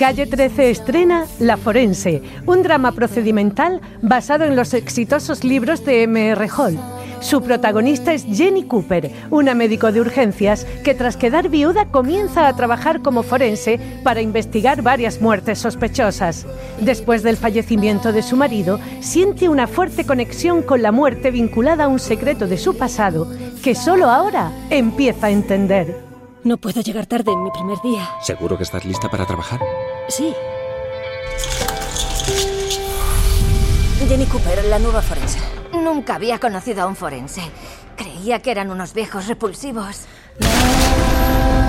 Calle 13 estrena La Forense, un drama procedimental basado en los exitosos libros de M.R. Hall. Su protagonista es Jenny Cooper, una médico de urgencias que tras quedar viuda comienza a trabajar como forense para investigar varias muertes sospechosas. Después del fallecimiento de su marido, siente una fuerte conexión con la muerte vinculada a un secreto de su pasado que solo ahora empieza a entender. No puedo llegar tarde en mi primer día. ¿Seguro que estás lista para trabajar? Sí. Jenny Cooper, la nueva forense. Nunca había conocido a un forense. Creía que eran unos viejos repulsivos.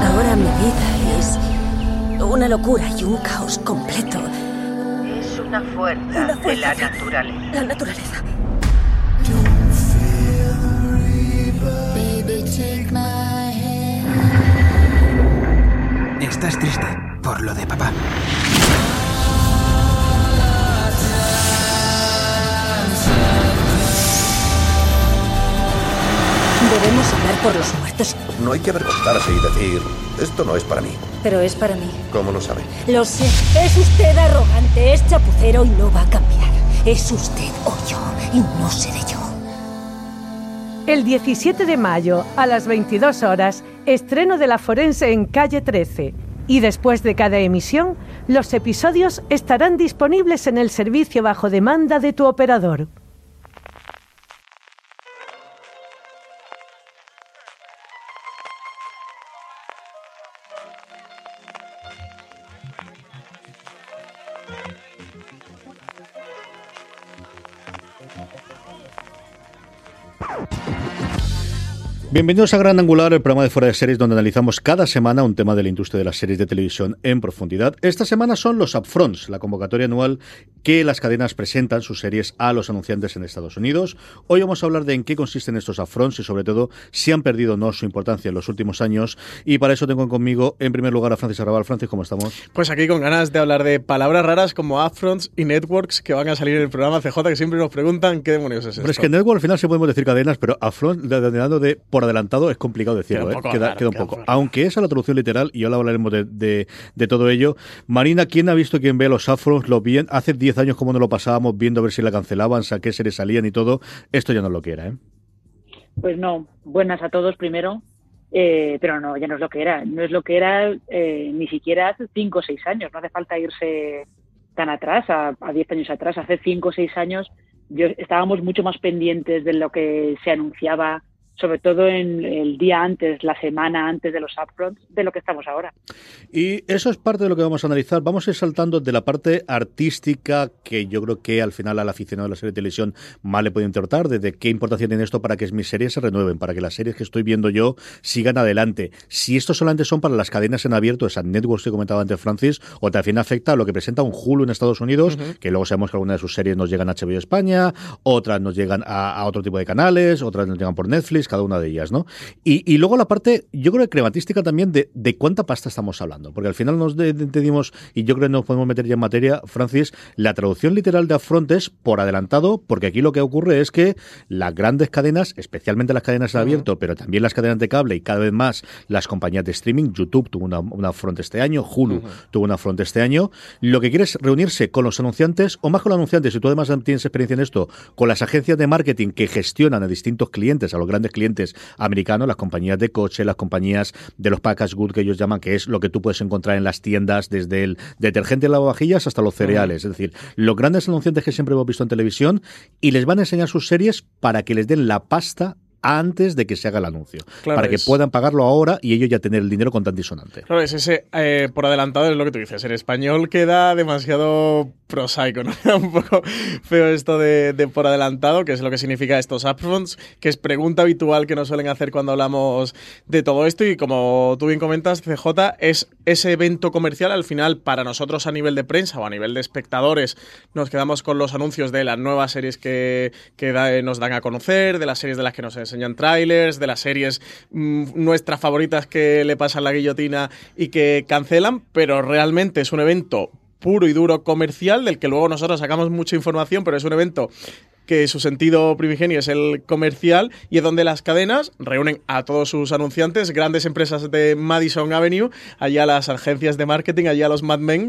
Ahora mi vida es una locura y un caos completo. Es una fuerza, Una de fuerza. la naturaleza. La naturaleza. Estás triste por lo de papá. Debemos hablar por los muertos, No hay que avergonzarse y decir, esto no es para mí. pero es para mí. ¿Cómo lo sabe? Lo sé. Es usted arrogante, es chapucero y no va a cambiar. Es usted o yo y no seré yo. El 17 de mayo, a las 22 horas, estreno de La Forense en Calle 13. Y después de cada emisión, los episodios estarán disponibles en el servicio bajo demanda de tu operador. Bienvenidos a Gran Angular, el programa de fuera de series donde analizamos cada semana un tema de la industria de las series de televisión en profundidad. Esta semana son los upfronts, la convocatoria anual que las cadenas presentan sus series a los anunciantes en Estados Unidos. Hoy vamos a hablar de en qué consisten estos upfronts y sobre todo si han perdido o no su importancia en los últimos años. Y para eso tengo conmigo en primer lugar a Francis Arrabal. Francis, ¿cómo estamos? Pues aquí con ganas de hablar de palabras raras como upfronts y networks que van a salir en el programa CJ que siempre nos preguntan qué demonios es esto. Pero es que network al final sí podemos decir cadenas, pero upfront, denominado de por adelantado, es complicado decirlo. Queda un ¿eh? poco Queda, raro, queda un queda un poco. Aunque esa es la traducción literal, y ahora hablaremos de, de- de todo ello. Marina, ¿quién ha visto, quién ve los upfronts? Lo bien, hace 10 años como no lo pasábamos viendo a ver si la cancelaban, a qué series salían y todo. Esto ya no lo quiera, ¿eh? Pues no, buenas a todos primero, eh, pero no, ya no es lo que era. No es lo que era eh, ni siquiera hace cinco o seis años. No hace falta irse tan atrás, a, a diez años atrás. Hace cinco o seis años yo, estábamos mucho más pendientes de lo que se anunciaba, sobre todo en el día antes, la semana antes de los upfronts, de lo que estamos ahora. Y eso es parte de lo que vamos a analizar. Vamos a ir saltando de la parte artística, que yo creo que al final al aficionado de la serie de televisión más le puede importar, desde qué importancia tiene esto para que mis series se renueven, para que las series que estoy viendo yo sigan adelante. Si esto solamente son para las cadenas en abierto, esas networks que comentaba antes Francis, o también afecta a lo que presenta un Hulu en Estados Unidos, que luego sabemos que algunas de sus series nos llegan a HBO España, otras nos llegan a, a otro tipo de canales, otras nos llegan por Netflix, cada una de ellas, ¿no? Y, y luego la parte, yo creo que crematística también de, de cuánta pasta estamos hablando, porque al final nos de- de- entendimos, y yo creo que nos podemos meter ya en materia, Francis, la traducción literal de upfront es por adelantado, porque aquí lo que ocurre es que las grandes cadenas, especialmente las cadenas en abierto, pero también las cadenas de cable y cada vez más las compañías de streaming, YouTube tuvo una, una este año, Hulu tuvo una upfront este año, lo que quiere es reunirse con los anunciantes, o más con los anunciantes, si tú además tienes experiencia en esto, con las agencias de marketing que gestionan a distintos clientes, a los grandes clientes americanos, las compañías de coche, las compañías de los package good que ellos llaman, que es lo que tú puedes encontrar en las tiendas, desde el detergente de lavavajillas hasta los cereales. Es decir, los grandes anunciantes que siempre hemos visto en televisión y les van a enseñar sus series para que les den la pasta antes de que se haga el anuncio. Claro, para que puedan pagarlo ahora y ellos ya tener el dinero con y sonante. Claro, es ese, eh, por adelantado es lo que tú dices. En español queda demasiado prosaico, ¿no? Queda un poco feo esto de, de por adelantado, que es lo que significa estos upfronts, que es pregunta habitual que nos suelen hacer cuando hablamos de todo esto. Y como tú bien comentas, CJ, es ese evento comercial al final para nosotros a nivel de prensa o a nivel de espectadores. Nos quedamos con los anuncios de las nuevas series que, que da- nos dan a conocer, de las series de las que nos enseñan trailers, de las series mm, nuestras favoritas que le pasan la guillotina y que cancelan, pero realmente es un evento puro y duro comercial del que luego nosotros sacamos mucha información, pero es un evento que su sentido primigenio es el comercial y es donde las cadenas reúnen a todos sus anunciantes, grandes empresas de Madison Avenue, allá las agencias de marketing, allá los Mad Men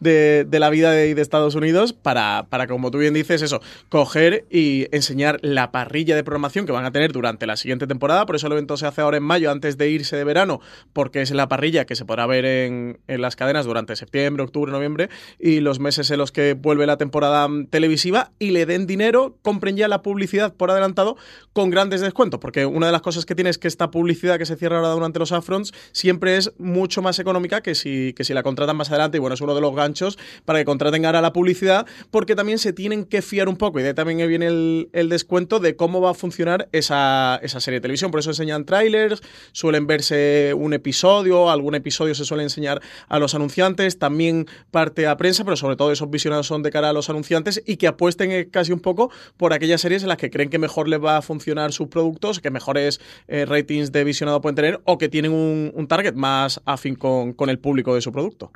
de, de la vida de, Estados Unidos, para, para, como tú bien dices, eso, coger y enseñar la parrilla de programación que van a tener durante la siguiente temporada. Por eso el evento se hace ahora en mayo, antes de irse de verano, porque es la parrilla que se podrá ver en, en las cadenas durante septiembre, octubre, noviembre y los meses en los que vuelve la temporada mm, televisiva y le den dinero, compren ya la publicidad por adelantado con grandes descuentos, porque una de las cosas que tiene es que esta publicidad que se cierra ahora durante los upfronts siempre es mucho más económica que si, que si la contratan más adelante y bueno, es uno de los ganchos para que contraten ahora la publicidad, porque también se tienen que fiar un poco y de ahí también viene el, el descuento de cómo va a funcionar esa, esa serie de televisión, por eso enseñan trailers, suelen verse un episodio, algún episodio se suele enseñar a los anunciantes, también parte a prensa, pero sobre todo esos visionados son de cara a los anunciantes y que apuesten eh, casi un poco por aquellas series en las que creen que mejor les va a funcionar sus productos, que mejores eh, ratings de visionado pueden tener o que tienen un, un target más afín con, con el público de su producto.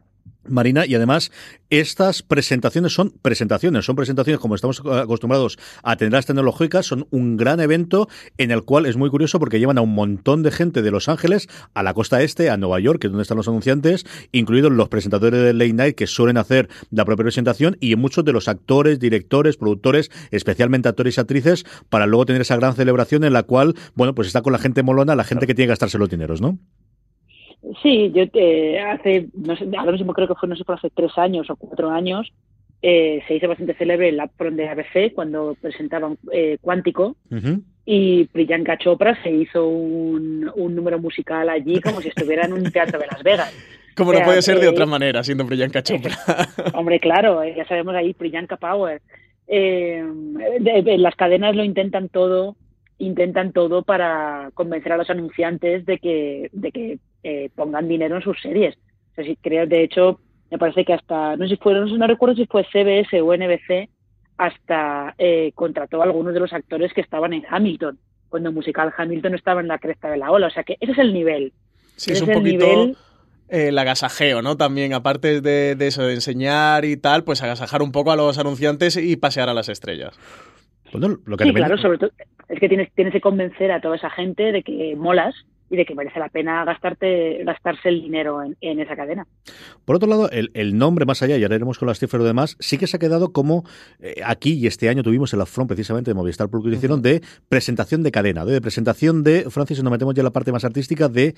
Marina, y además estas presentaciones son presentaciones, son presentaciones como estamos acostumbrados a tener las tecnológicas, son un gran evento en el cual es muy curioso porque llevan a un montón de gente de Los Ángeles a la costa este, a Nueva York, que es donde están los anunciantes, incluidos los presentadores de Late Night que suelen hacer la propia presentación y muchos de los actores, directores, productores, especialmente actores y actrices, para luego tener esa gran celebración en la cual, bueno, pues está con la gente molona, la gente que tiene que gastarse los dineros, ¿no? Sí, yo eh, hace, no sé, ahora mismo creo que fue, no sé, por hace tres años o cuatro años, eh, se hizo bastante célebre el upfront de ABC cuando presentaban eh, Cuántico Uh -huh. y Priyanka Chopra se hizo un, un, número musical allí como si estuviera en un teatro de Las Vegas. Como o sea, no puede ser de eh, otra manera, siendo Priyanka Chopra. Hombre, claro, ya sabemos ahí Priyanka Power. De, de, las cadenas lo intentan todo intentan todo para convencer a los anunciantes de que, de que eh, pongan dinero en sus series. O sea, si creo, de hecho, me parece que hasta, no sé si fue, no, no recuerdo si fue CBS o NBC, hasta eh, contrató a algunos de los actores que estaban en Hamilton, cuando el musical Hamilton estaba en la cresta de la ola. O sea que ese es el nivel. Sí, ese es un poquito... Nivel... El agasajeo, ¿no? También, aparte de, de, eso, de enseñar y tal, pues agasajar un poco a los anunciantes y pasear a las estrellas. Bueno, lo que sí, claro, sobre todo es que tienes, tienes que convencer a toda esa gente de que molas y de que merece la pena gastarte, gastarse el dinero en, en esa cadena. Por otro lado, el, el, nombre más allá, y ahora iremos con las cifras y demás, sí que se ha quedado como eh, aquí y este año tuvimos el upfront precisamente de Movistar Plus que uh -huh. hicieron de presentación de cadena, de, de presentación de, Francis, nos metemos ya en la parte más artística de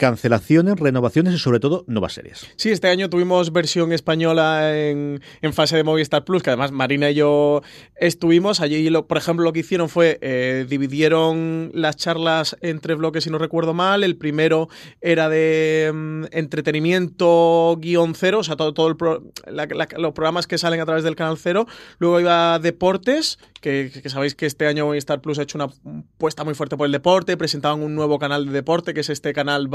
cancelaciones, renovaciones y sobre todo nuevas series. Sí, este año tuvimos versión española en, en fase de Movistar Plus, que además Marina y yo estuvimos. Allí, por ejemplo, lo que hicieron fue eh, dividieron las charlas entre bloques, si no recuerdo mal. El primero era de um, entretenimiento guion cero, o sea, todo, todo pro, los programas que salen a través del canal cero. Luego iba deportes, que, sabéis que este año Movistar Plus ha hecho una puesta muy fuerte por el deporte. Presentaban un nuevo canal de deporte, que es este canal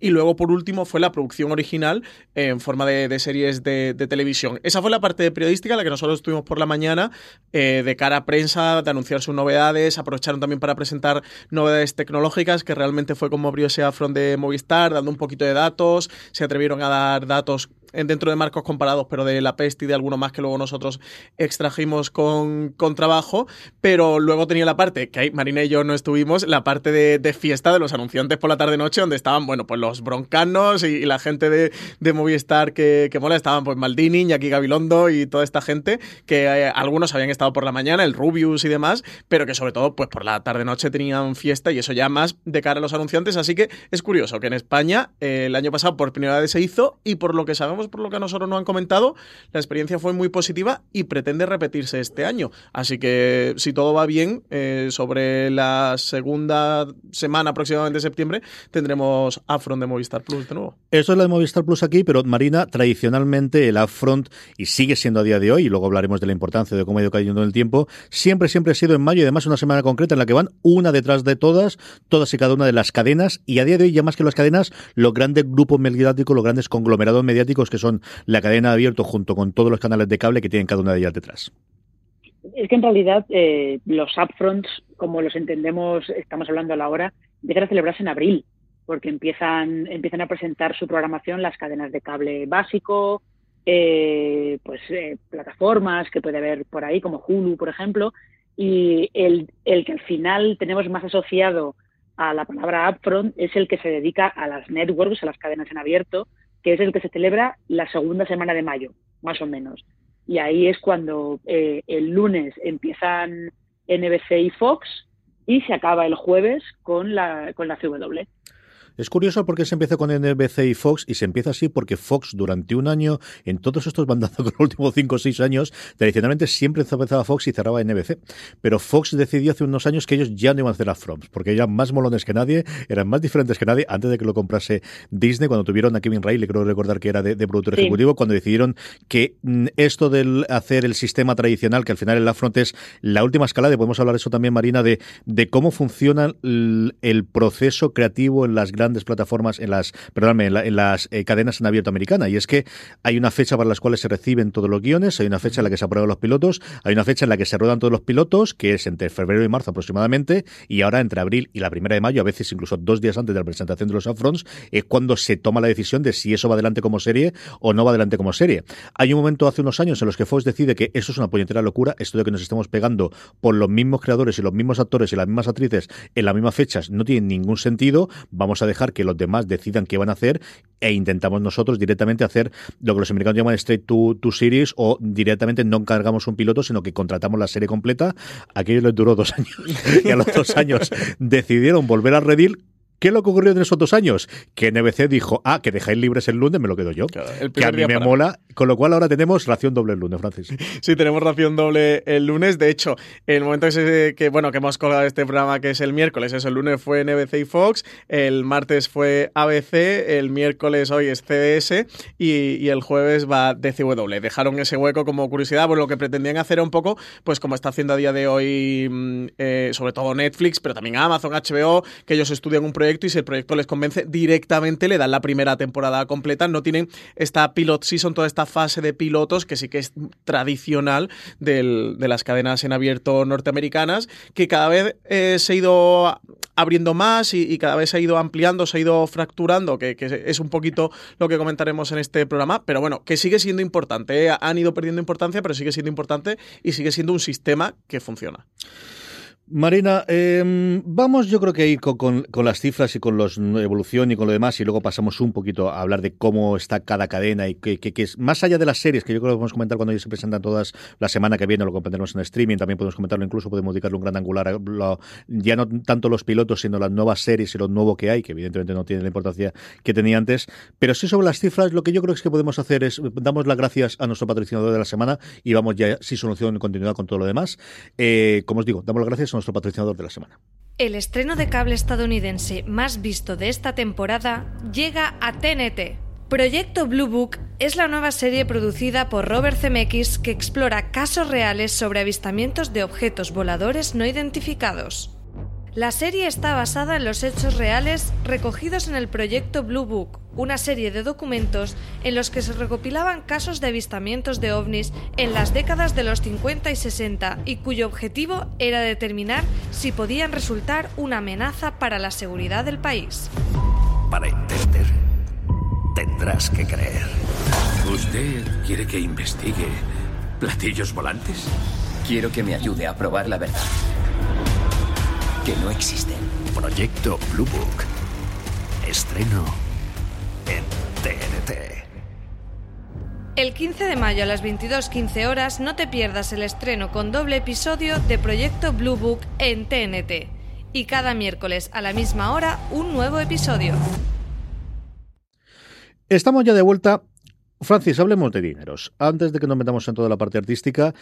Y luego, por último, fue la producción original en forma de, series de, televisión. Esa fue la parte periodística, la que nosotros estuvimos por la mañana, eh, de cara a prensa, de anunciar sus novedades. Aprovecharon también para presentar novedades tecnológicas, que realmente fue como abrió ese de Movistar, dando un poquito de datos. Se atrevieron a dar datos dentro de marcos comparados, pero de la peste y de alguno más que luego nosotros extrajimos con, con trabajo. Pero luego tenía la parte, que ahí Marina y yo no estuvimos, la parte de, de fiesta de los anunciantes por la tarde-noche, donde estaban, bueno, pues los broncanos y, y la gente de, de Movistar que, que, mola, estaban pues Maldini, Iñaki Gabilondo y toda esta gente, que eh, algunos habían estado por la mañana, el Rubius y demás, pero que sobre todo, pues por la tarde-noche tenían fiesta y eso ya más de cara a los anunciantes. Así que es curioso que en España eh, el año pasado por primera vez se hizo y por lo que sabemos por lo que a nosotros nos han comentado, la experiencia fue muy positiva y pretende repetirse este año. Así que si todo va bien, eh, sobre la segunda semana aproximadamente de septiembre tendremos Upfront de Movistar Plus de nuevo. Eso es la de Movistar Plus aquí, pero Marina, tradicionalmente el Upfront, y sigue siendo a día de hoy, y luego hablaremos de la importancia de cómo ha ido cayendo en el tiempo, siempre, siempre ha sido en mayo y además una semana concreta en la que van una detrás de todas, todas y cada una de las cadenas, y a día de hoy ya más que las cadenas, los grandes grupos mediáticos, los grandes conglomerados mediáticos que son la cadena abierto junto con todos los canales de cable que tienen cada una de ellas detrás. Es que en realidad eh, los upfronts, como los entendemos, estamos hablando a la hora, dejan de celebrarse en abril, porque empiezan, empiezan a presentar su programación las cadenas de cable básico, eh, pues eh, plataformas que puede haber por ahí, como Hulu, por ejemplo, y el, el que al final tenemos más asociado a la palabra upfront es el que se dedica a las networks, a las cadenas en abierto, que es el que se celebra la segunda semana de mayo, más o menos. Y ahí es cuando eh, el lunes empiezan NBC y Fox y se acaba el jueves con la, con la CW. Es curioso porque se empieza con NBC y Fox y se empieza así porque Fox durante un año, en todos estos bandazos con los últimos 5 o 6 años, tradicionalmente siempre empezaba Fox y cerraba NBC. Pero Fox decidió hace unos años que ellos ya no iban a hacer las Froms, porque eran más molones que nadie, eran más diferentes que nadie, antes de que lo comprase Disney, cuando tuvieron a Kevin Riley, creo recordar que era de, productor sí. ejecutivo, cuando decidieron que mm, esto del hacer el sistema tradicional, que al final el upfront es la última escala, de podemos hablar eso también, Marina, de, de cómo funciona el, el proceso creativo en las grandes grandes plataformas, en las, perdóname, en, la, en las eh, cadenas en abierto americana. Y es que hay una fecha para las cuales se reciben todos los guiones, hay una fecha en la que se aprueban los pilotos, hay una fecha en la que se ruedan todos los pilotos, que es entre febrero y marzo aproximadamente, y ahora entre abril y la primera de mayo, a veces incluso dos días antes de la presentación de los upfronts, es cuando se toma la decisión de si eso va adelante como serie o no va adelante como serie. Hay un momento hace unos años en los que Fox decide que eso es una puñetera locura, esto de que nos estemos pegando por los mismos creadores y los mismos actores y las mismas actrices en las mismas fechas no tiene ningún sentido, vamos a dejar que los demás decidan qué van a hacer e intentamos nosotros directamente hacer lo que los americanos llaman straight to, to series o directamente no encargamos un piloto, sino que contratamos la serie completa. Aquello les duró dos años y a los dos años decidieron volver a Redil ¿Qué es lo que ocurrió en esos dos años? Que NBC dijo, ah, que dejáis libres el lunes, me lo quedo yo. Claro, que a mí me para... mola. Con lo cual ahora tenemos ración doble el lunes, Francis. Sí, tenemos ración doble el lunes. De hecho, el momento que, que bueno, que hemos colgado este programa, que es el miércoles, eso, el lunes fue NBC y Fox, el martes fue ABC, el miércoles hoy es CBS y, y el jueves va DCW. Dejaron ese hueco como curiosidad, pues lo que pretendían hacer un poco, pues como está haciendo a día de hoy, eh, sobre todo Netflix, pero también Amazon, HBO, que ellos estudian un proyecto y si el proyecto les convence directamente le dan la primera temporada completa. No tienen esta pilot season, toda esta fase de pilotos que sí que es tradicional del, de las cadenas en abierto norteamericanas, que cada vez eh, se ha ido abriendo más y, cada vez se ha ido ampliando, se ha ido fracturando, que, que, es un poquito lo que comentaremos en este programa, pero bueno, que sigue siendo importante. ¿eh? Han ido perdiendo importancia, pero sigue siendo importante y sigue siendo un sistema que funciona. Marina, eh, vamos yo creo que ir con, las cifras y con la evolución y con lo demás y luego pasamos un poquito a hablar de cómo está cada cadena y que, es más allá de las series, que yo creo que podemos comentar cuando ya se presentan todas la semana que viene, lo comentaremos en streaming, también podemos comentarlo, incluso podemos dedicarle un gran angular, a lo, ya no tanto los pilotos, sino las nuevas series y lo nuevo que hay, que evidentemente no tiene la importancia que tenía antes, pero sí sobre las cifras, lo que yo creo es que podemos hacer es, damos las gracias a nuestro patrocinador de la semana y vamos ya, sin solución en continuidad con todo lo demás. Eh, como os digo, damos las gracias a nuestro patrocinador de la semana. El estreno de cable estadounidense más visto de esta temporada llega a TNT. Proyecto Blue Book es la nueva serie producida por Robert Zemeckis que explora casos reales sobre avistamientos de objetos voladores no identificados. La serie está basada en los hechos reales recogidos en el proyecto Blue Book, una serie de documentos en los que se recopilaban casos de avistamientos de ovnis en las décadas de los 50 y 60 y cuyo objetivo era determinar si podían resultar una amenaza para la seguridad del país. Para entender, tendrás que creer. ¿Usted quiere que investigue platillos volantes? Quiero que me ayude a probar la verdad que no existen. Proyecto Blue Book. Estreno en TNT. El 15 de mayo a las 22.15 horas no te pierdas el estreno con doble episodio de Proyecto Blue Book en TNT. Y cada miércoles a la misma hora un nuevo episodio. Estamos ya de vuelta Francis, hablemos de dineros. Antes de que nos metamos en toda la parte artística,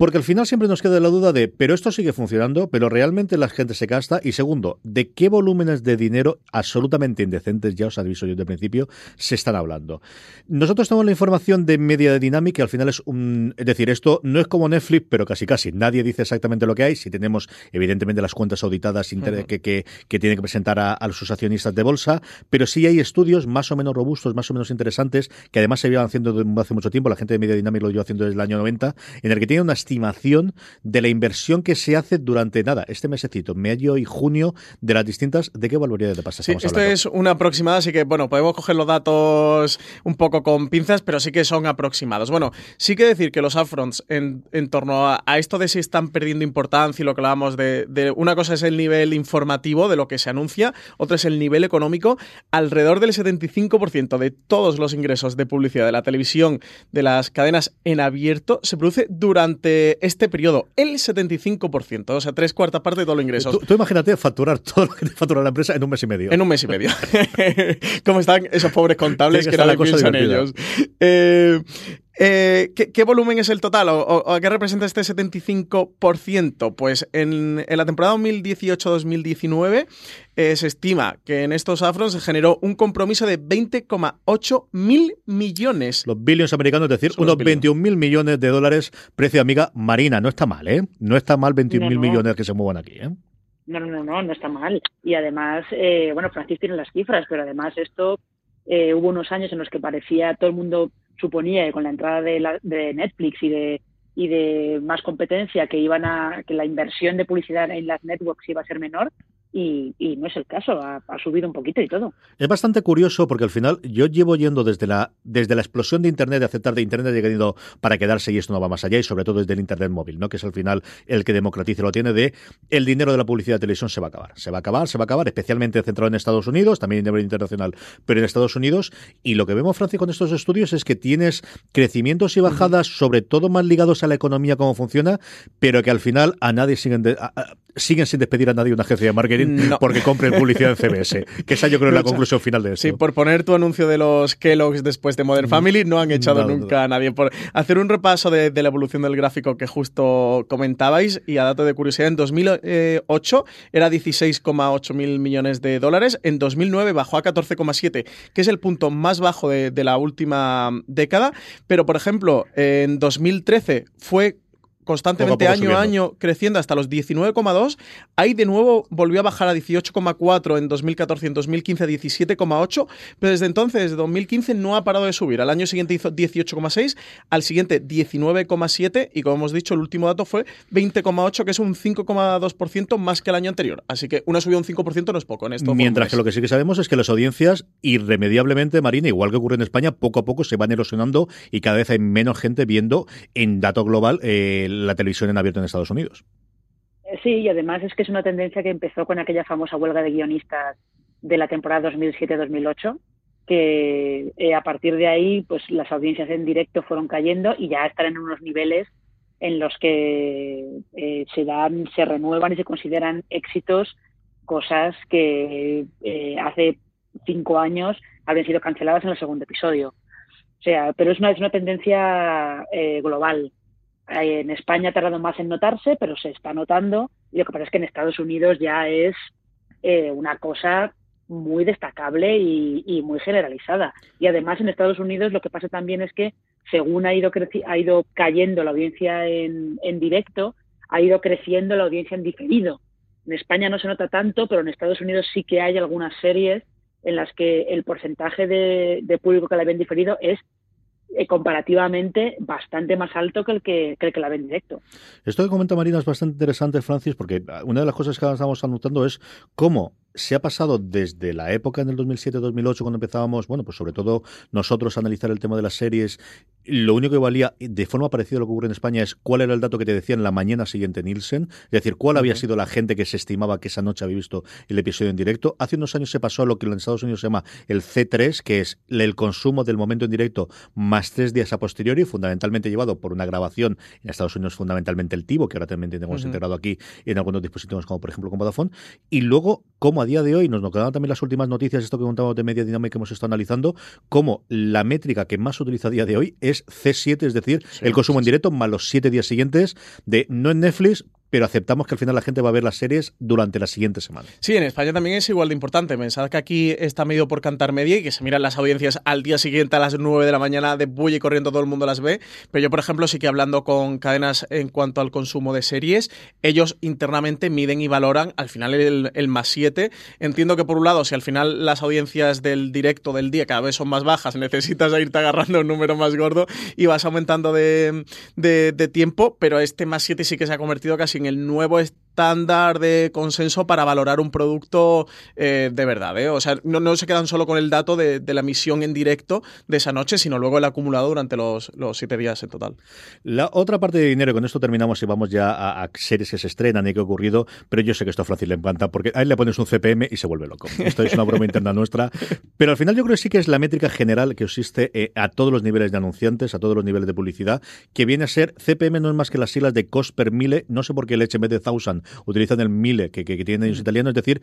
porque al final siempre nos queda la duda de, pero esto sigue funcionando, pero realmente la gente se gasta. Y segundo, ¿de qué volúmenes de dinero absolutamente indecentes, ya os aviso yo de principio, se están hablando? Nosotros tenemos la información de Media Dynamic, que al final es un. Es decir, esto no es como Netflix, pero casi casi. Nadie dice exactamente lo que hay. Si tenemos, evidentemente, las cuentas auditadas que, que, que tienen que presentar a, a sus accionistas de bolsa, pero sí hay estudios más o menos robustos, más o menos interesantes, que además se llevan haciendo desde hace mucho tiempo. La gente de Media Dynamic lo lleva haciendo desde el año 90, en el que tiene unas estimación de la inversión que se hace durante nada, este mesecito, mayo y junio, de las distintas, ¿de qué valoridades de pasta sí, Esto es una aproximada, así que bueno, podemos coger los datos un poco con pinzas, pero sí que son aproximados. Bueno, sí que decir que los upfronts en, en torno a, a, esto de si están perdiendo importancia y lo que hablábamos de, de, una cosa es el nivel informativo de lo que se anuncia, otra es el nivel económico, alrededor del 75% de todos los ingresos de publicidad de la televisión, de las cadenas en abierto, se produce durante este periodo, el 75%, o sea, tres cuartas partes de todos los ingresos. Tú, tú, imagínate facturar todo lo que te factura la empresa en un mes y medio. En un mes y medio. ¿Cómo están esos pobres contables que, que no piensan ellos? Eh, eh, ¿qué, ¿qué, volumen es el total o, o, a qué representa este 75%? Pues en, en la temporada 2018-2019 eh, se estima que en estos afros se generó un compromiso de 20,8 mil millones. Los billions americanos, es decir, Son unos 21 mil millones de dólares precio amiga marina. No está mal, ¿eh? No está mal 21 mil no, no. millones que se muevan aquí, ¿eh? No, no, no, no, no está mal. Y además, eh, bueno, Francis tiene las cifras, pero además esto eh, hubo unos años en los que parecía todo el mundo suponía que con la entrada de, la, de Netflix y de y de más competencia que iban a que la inversión de publicidad en las networks iba a ser menor y, y, no es el caso, ha, ha, subido un poquito y todo. Es bastante curioso porque al final yo llevo yendo desde la, desde la explosión de Internet, de aceptar de Internet, de ido para quedarse y esto no va más allá y sobre todo desde el Internet móvil, ¿no? que es al final el que democratiza lo tiene de el dinero de la publicidad de televisión se va a acabar, se va a acabar, se va a acabar, especialmente centrado en Estados Unidos, también a nivel internacional, pero en Estados Unidos y lo que vemos, Francia, con estos estudios es que tienes crecimientos y bajadas, uh -huh. sobre todo más ligados a la economía, cómo funciona, pero que al final a nadie siguen, de, a, a, siguen sin despedir a nadie una agencia de marketing no. porque compren publicidad en CBS. Que esa yo creo es la conclusión final de esto. Sí, por poner tu anuncio de los Kellogg's después de Modern Family, no han echado no, nunca a nadie. Por hacer un repaso de, de, la evolución del gráfico que justo comentabais y a dato de curiosidad, en 2008 era 16,8 mil millones de dólares, en 2009 bajó a 14,7, que es el punto más bajo de, de la última década, pero por ejemplo, en 2013 fue constantemente poco, poco año a año creciendo hasta los 19,2. Ahí de nuevo volvió a bajar a 18,4 en 2014 y en 2015 a 17,8. Pero desde entonces, desde 2015, no ha parado de subir. Al año siguiente hizo 18,6, al siguiente 19,7 y como hemos dicho, el último dato fue 20,8, que es un 5,2% más que el año anterior. Así que una subida de un 5% no es poco en esto. Mientras que lo que sí que sabemos es que las audiencias, irremediablemente, Marina, igual que ocurre en España, poco a poco se van erosionando y cada vez hay menos gente viendo en dato global eh, la televisión en abierto en Estados Unidos. Sí, y además es que es una tendencia que empezó con aquella famosa huelga de guionistas de la temporada 2007-2008, que eh, a partir de ahí pues las audiencias en directo fueron cayendo y ya están en unos niveles en los que eh, se dan, se renuevan y se consideran éxitos cosas que eh, hace cinco años habrían sido canceladas en el segundo episodio. O sea, pero es una, es una tendencia eh, global. En España ha tardado más en notarse, pero se está notando. Y lo que pasa es que en Estados Unidos ya es eh, una cosa muy destacable y, muy generalizada. Y además en Estados Unidos lo que pasa también es que según ha ido, ha ido cayendo la audiencia en, en directo, ha ido creciendo la audiencia en diferido. En España no se nota tanto, pero en Estados Unidos sí que hay algunas series en las que el porcentaje de, de público que la ven diferido es eh, comparativamente bastante más alto que el que, que el que la ve en directo. Esto que comenta Marina es bastante interesante, Francis, porque una de las cosas que estamos anotando es cómo se ha pasado desde la época en el 2007-2008 cuando empezábamos, bueno, pues sobre todo nosotros a analizar el tema de las series, lo único que valía de forma parecida a lo que ocurre en España es cuál era el dato que te decían la mañana siguiente Nielsen, es decir, cuál había sido la gente que se estimaba que esa noche había visto el episodio en directo. Hace unos años se pasó a lo que en Estados Unidos se llama el C3, que es el consumo del momento en directo más tres días a posteriori, fundamentalmente llevado por una grabación en Estados Unidos fundamentalmente el TiVo, que ahora también tenemos uh -huh. integrado aquí en algunos dispositivos como por ejemplo con Vodafone, y luego cómo a día de hoy, nos, nos quedaban también las últimas noticias, esto que contamos de media dinámica que hemos estado analizando, cómo la métrica que más se utiliza a día de hoy es C7, es decir, el consumo en directo más los siete días siguientes de no en Netflix, pero aceptamos que al final la gente va a ver las series durante la siguiente semana. Sí, en España también es igual de importante. Pensad que aquí está medido por Cantar Media y que se miran las audiencias al día siguiente a las 9 de la mañana de bulle y corriendo todo el mundo las ve. Pero yo, por ejemplo, sí que hablando con cadenas en cuanto al consumo de series, ellos internamente miden y valoran al final el, el más 7. Entiendo que por un lado, si al final las audiencias del directo del día cada vez son más bajas, necesitas irte agarrando un número más gordo y vas aumentando de, de, de tiempo, pero este más 7 sí que se ha convertido casi en el nuevo estándar de consenso para valorar un producto eh, de verdad. ¿eh? O sea, no, no, se quedan solo con el dato de, de, la misión en directo de esa noche, sino luego el acumulado durante los, los siete días en total. La otra parte de dinero, con esto terminamos y vamos ya a, a series que se estrenan y que ha ocurrido, pero yo sé que esto a Francis le encanta porque a él le pones un CPM y se vuelve loco. Esto es una broma interna nuestra, pero al final yo creo que sí que es la métrica general que existe eh, a todos los niveles de anunciantes, a todos los niveles de publicidad, que viene a ser CPM no es más que las siglas de cost per mille, no sé por qué el en vez de thousand utilizan el mille que, que, que tienen ellos italianos, es decir,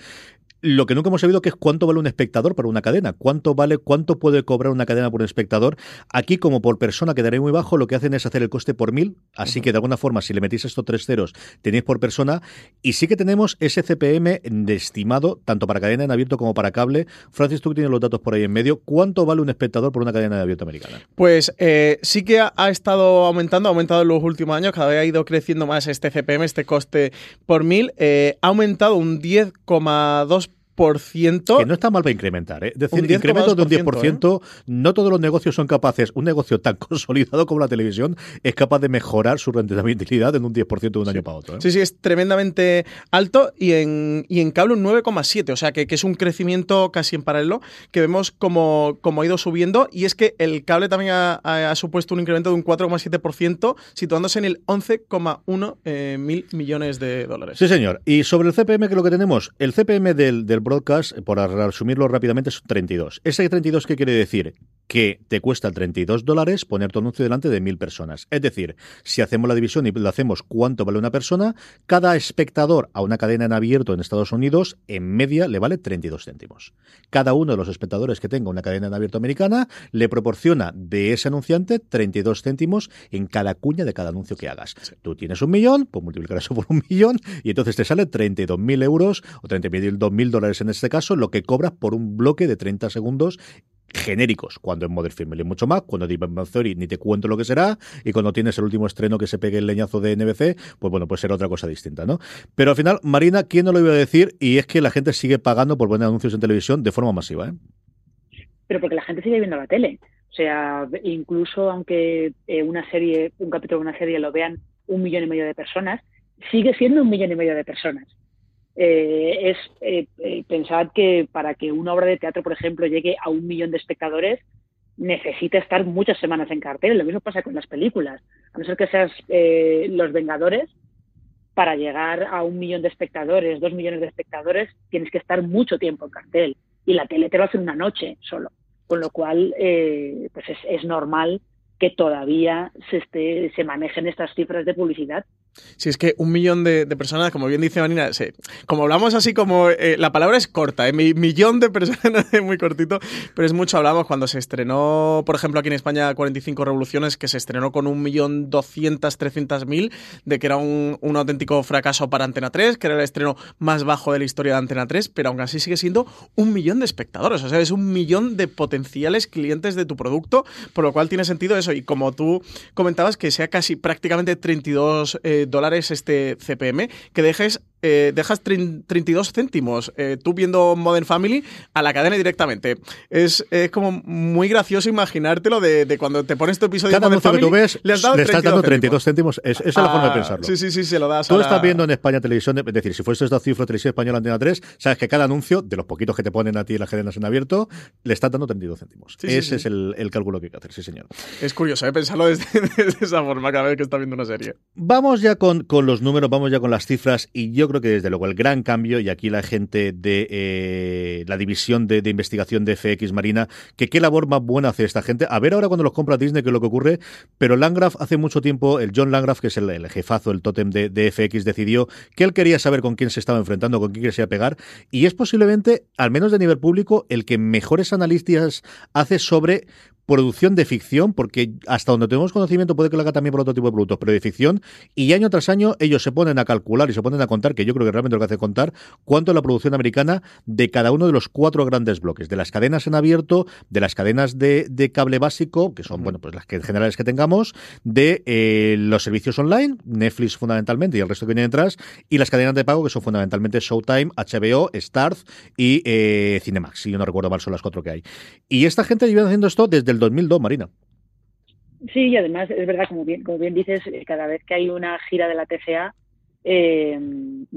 lo que nunca hemos sabido que es cuánto vale un espectador para una cadena, cuánto vale, cuánto puede cobrar una cadena por un espectador. Aquí, como por persona quedaría muy bajo, lo que hacen es hacer el coste por mil, así uh -huh. que de alguna forma, si le metís estos tres ceros, tenéis por persona, y sí que tenemos ese CPM de estimado, tanto para cadena en abierto como para cable. Francis, tú tienes los datos por ahí en medio, ¿cuánto vale un espectador por una cadena de abierto americana? Pues eh, sí que ha, ha, estado aumentando, ha aumentado en los últimos años, cada vez ha ido creciendo más este CPM, este coste por mil, eh, ha aumentado un 10,2% que no está mal para incrementar, ¿eh? Es decir, un incremento de un 10%, ¿eh? no todos los negocios son capaces, un negocio tan consolidado como la televisión es capaz de mejorar su rentabilidad en un 10% de un sí. año para otro. ¿eh? Sí, sí, es tremendamente alto y en, y en cable un 9,7, o sea que, que, es un crecimiento casi en paralelo que vemos como, como ha ido subiendo y es que el cable también ha, ha, ha supuesto un incremento de un 4,7%, situándose en el 11,1 eh, mil millones de dólares. Sí, señor. Y sobre el CPM, que es lo que tenemos, el CPM del, del broadcast, por resumirlo rápidamente, es 32. ¿Ese 32 qué quiere decir? Que te cuesta 32 dólares poner tu anuncio delante de mil personas. Es decir, si hacemos la división y lo hacemos cuánto vale una persona, cada espectador a una cadena en abierto en Estados Unidos, en media, le vale 32 céntimos. Cada uno de los espectadores que tenga una cadena en abierto americana le proporciona de ese anunciante 32 céntimos en cada cuña de cada anuncio que hagas. Sí. Tú tienes un millón, pues multiplicar eso por un millón y entonces te sale 32 mil euros o 32 mil dólares en este caso, lo que cobras por un bloque de 30 segundos genéricos, cuando en Modern Family mucho más, cuando Deep Bang Theory ni te cuento lo que será, y cuando tienes el último estreno que se pegue el leñazo de NBC, pues bueno, pues será otra cosa distinta, ¿no? Pero al final, Marina, ¿quién no lo iba a decir? Y es que la gente sigue pagando por poner anuncios en televisión de forma masiva, ¿eh? Pero porque la gente sigue viendo la tele. O sea, incluso aunque eh, una serie, un capítulo de una serie lo vean un millón y medio de personas, sigue siendo un millón y medio de personas. Eh, es eh, eh, pensad que para que una obra de teatro, por ejemplo, llegue a un millón de espectadores, necesita estar muchas semanas en cartel. Lo mismo pasa con las películas. A no ser que seas Los Vengadores, para llegar a un millón de espectadores, dos millones de espectadores, tienes que estar mucho tiempo en cartel. Y la tele te lo hace una noche solo. Con lo cual, pues es, normal que todavía se manejen estas cifras de publicidad. Si es que un millón de, personas, como bien dice Marina, sí, como hablamos así como, eh, la palabra es corta, eh, mi, millón de personas es muy cortito, pero es mucho, hablamos. Cuando se estrenó, por ejemplo, aquí en España 45 Revoluciones, que se estrenó con un millón doscientas, trescientas mil, de que era un, un, auténtico fracaso para Antena 3, que era el estreno más bajo de la historia de Antena 3, pero aún así sigue siendo un millón de espectadores, o sea, es un millón de potenciales clientes de tu producto, por lo cual tiene sentido eso, y como tú comentabas, que sea casi prácticamente 32 eh, dólares este CPM, que dejes eh, dejas 32 céntimos eh, tú viendo Modern Family a la cadena directamente. Es, es como muy gracioso imaginártelo de, de, cuando te pones tu episodio Cada de Modern Family, que tú ves, le, has dado le estás dando 32 céntimos. céntimos. Es, esa es la forma de pensarlo. Sí, sí, sí, se lo das. Tú estás viendo en España televisión, es decir, si fuese esta cifra televisión española Antena 3, sabes que cada anuncio, de los poquitos que te ponen a ti en las cadenas en abierto, le estás dando 32 céntimos. Sí, Ese sí, sí. es el, el, cálculo que hay que hacer, sí, señor. Es curioso, ¿eh? pensarlo desde, desde esa forma cada vez que estás viendo una serie. Vamos ya con, con los números, vamos ya con las cifras, y yo creo que desde luego el gran cambio, y aquí la gente de eh, la división de, investigación de FX Marina, que qué labor más buena hace esta gente. A ver ahora cuando los compra Disney qué es lo que ocurre, pero Landgraf hace mucho tiempo, el John Landgraf, que es el, jefazo, el tótem de, de, FX, decidió que él quería saber con quién se estaba enfrentando, con quién quería pegar, y es posiblemente, al menos de nivel público, el que mejores analistas hace sobre producción de ficción, porque hasta donde tenemos conocimiento puede que lo haga también por otro tipo de productos, pero de ficción, y año tras año ellos se ponen a calcular y se ponen a contar, que yo creo que realmente lo que hace contar, cuánto es la producción americana de cada uno de los cuatro grandes bloques, de las cadenas en abierto, de las cadenas de, cable básico, que son, bueno, pues las que generales que tengamos, de eh, los servicios online, Netflix fundamentalmente y el resto que viene detrás, y las cadenas de pago, que son fundamentalmente Showtime, HBO, Starz y eh, Cinemax, si yo no recuerdo mal, son las cuatro que hay. Y esta gente lleva haciendo esto desde el 2002, Marina. Sí, y además es verdad, como bien, como bien dices, eh, cada vez que hay una gira de la TCA, eh,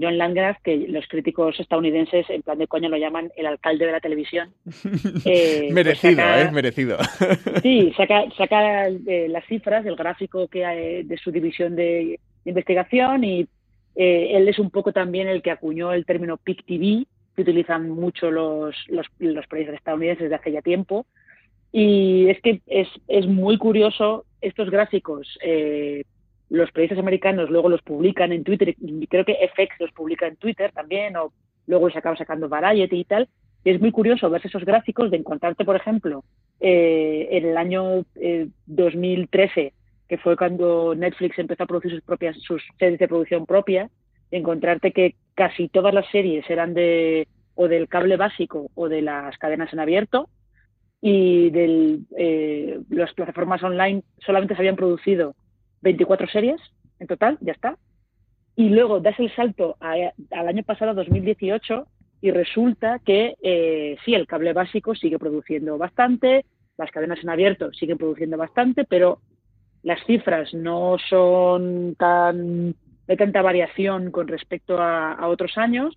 John Landgraf, que los críticos estadounidenses en plan de coño lo llaman el alcalde de la televisión. Eh, pues merecido, ¿eh? Merecido. sí, saca, saca las cifras, el gráfico que hay de su división de investigación y él es un poco también el que acuñó el término PIC TV, que utilizan mucho los, los, los países estadounidenses desde hace ya tiempo, y es que es, es muy curioso estos gráficos. Eh, los periodistas americanos luego los publican en Twitter, creo que FX los publica en Twitter también, o luego los acaba sacando Variety y tal. Y es muy curioso ver esos gráficos de encontrarte, por ejemplo, eh, en el año 2013, eh, que fue cuando Netflix empezó a producir sus propias sus series de producción propia, encontrarte que casi todas las series eran de o del cable básico o de las cadenas en abierto, y de eh, las plataformas online solamente se habían producido 24 series en total, ya está. Y luego das el salto al año pasado, 2018, y resulta que eh, sí, el cable básico sigue produciendo bastante, las cadenas en abierto siguen produciendo bastante, pero las cifras no son tan de tanta variación con respecto a, otros años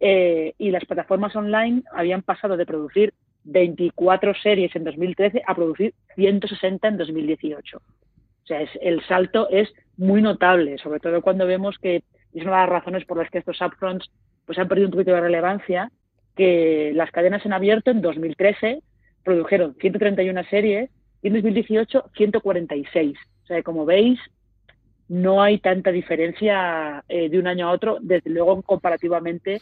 eh, y las plataformas online habían pasado de producir 24 series en 2013 a producir 160 en 2018. O sea, es, el salto es muy notable, sobre todo cuando vemos que es una de las razones por las que estos upfronts pues han perdido un poquito de relevancia, que las cadenas en abierto en 2013 produjeron 131 series y en 2018 146. O sea, como veis, no hay tanta diferencia eh, de un año a otro, desde luego comparativamente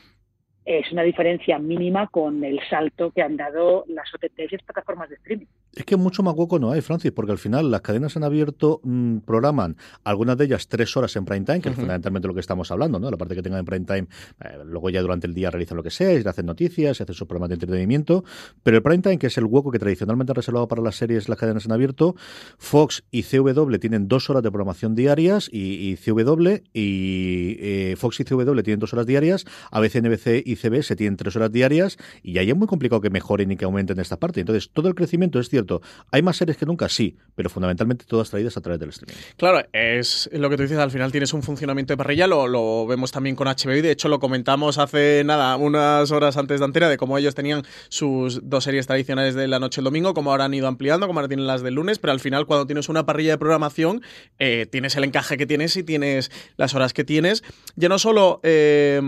es una diferencia mínima con el salto que han dado las OTTs y plataformas de streaming. Es que mucho más hueco no hay, Francis, porque al final las cadenas han abierto mm, programan algunas de ellas tres horas en prime time, que es fundamentalmente lo que estamos hablando, ¿no? La parte que tengan en prime time, eh, luego ya durante el día realizan lo que sea, y hacen noticias, y hacen sus programas de entretenimiento, pero el prime time, que es el hueco que tradicionalmente ha reservado para las series, las cadenas en abierto, Fox y CW tienen dos horas de programación diarias, y, CW y eh, Fox y CW tienen dos horas diarias, ABC, NBC y se tienen tres horas diarias y ahí es muy complicado que mejoren y que aumenten esta parte. Entonces, todo el crecimiento es cierto. ¿Hay más series que nunca? Sí, pero fundamentalmente todas traídas a través del streaming. Claro, es lo que tú dices, al final tienes un funcionamiento de parrilla, lo, lo vemos también con HBO y de hecho lo comentamos hace nada, unas horas antes de Antena, de cómo ellos tenían sus dos series tradicionales de la noche el domingo, cómo ahora han ido ampliando, cómo ahora tienen las del lunes, pero al final cuando tienes una parrilla de programación, eh, tienes el encaje que tienes y tienes las horas que tienes, ya no solo eh,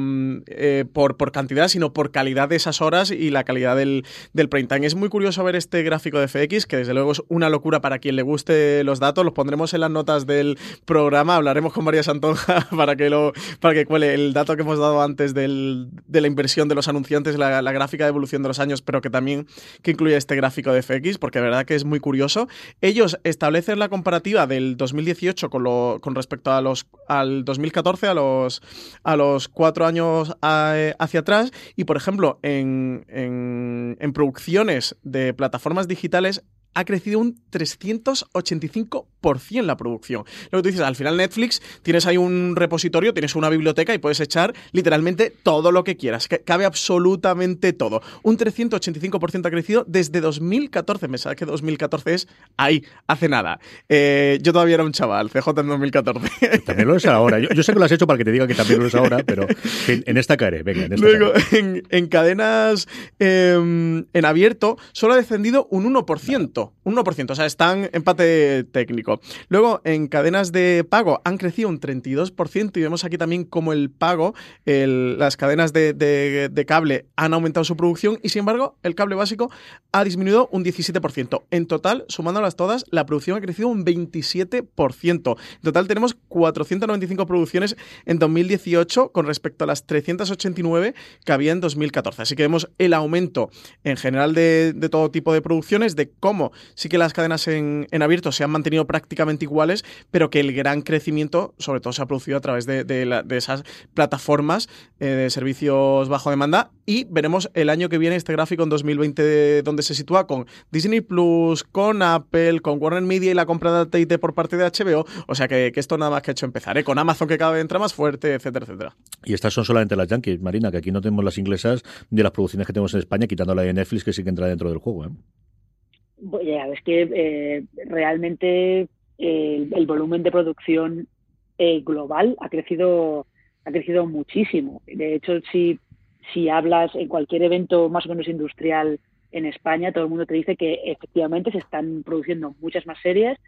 eh, por, por cantidad, sino por calidad de esas horas y la calidad del, del prime time. Es muy curioso ver este gráfico de FX, que desde luego es una locura para quien le guste los datos. Los pondremos en las notas del programa. Hablaremos con María Santonja para que lo para que cuele el dato que hemos dado antes del, de la inversión de los anunciantes, la, gráfica de evolución de los años, pero que también que incluye este gráfico de FX, porque de verdad que es muy curioso. Ellos establecen la comparativa del 2018 con, lo, con respecto a los al 2014, a los, a los cuatro años hacia atrás y, por ejemplo, en, en producciones de plataformas digitales ha crecido un 385% la producción. Lo que tú dices, al final Netflix tienes ahí un repositorio, tienes una biblioteca y puedes echar literalmente todo lo que quieras. Cabe absolutamente todo. Un 385% ha crecido desde 2014. Me sabes que 2014 es ahí, hace nada. Eh, yo todavía era un chaval, CJ en 2014. También lo es ahora. Yo, sé que lo has hecho para que te diga que también lo es ahora, pero en, esta caeré. Venga, en esta Luego, en, cadenas em, en abierto solo ha descendido un 1%. 1%, un 1%, o sea, están empate técnico. Luego, en cadenas de pago han crecido un 32% y vemos aquí también como el pago, las cadenas de, cable han aumentado su producción y sin embargo el cable básico ha disminuido un 17%. En total, sumándolas todas, la producción ha crecido un 27%. En total tenemos 495 producciones en 2018 con respecto a las 389 que había en 2014. Así que vemos el aumento en general de, todo tipo de producciones, de cómo sí que las cadenas en, abierto se han mantenido prácticamente iguales, pero que el gran crecimiento sobre todo se ha producido a través de, esas plataformas eh, de servicios bajo demanda y veremos el año que viene este gráfico en 2020 donde se sitúa con Disney Plus, con Apple, con Warner Media y la compra de TIT por parte de HBO. O sea que, esto nada más que ha hecho empezar, ¿eh? con Amazon que cada vez entra más fuerte, etcétera, etcétera. Y estas son solamente las Yankees, Marina, que aquí no tenemos las inglesas de las producciones que tenemos en España, quitando la de Netflix que sí que entra dentro del juego. ¿eh? Es que eh, realmente eh, el volumen de producción global ha crecido ha crecido muchísimo. De hecho, si si hablas en cualquier evento más o menos industrial en España, todo el mundo te dice que efectivamente se están produciendo muchas más series,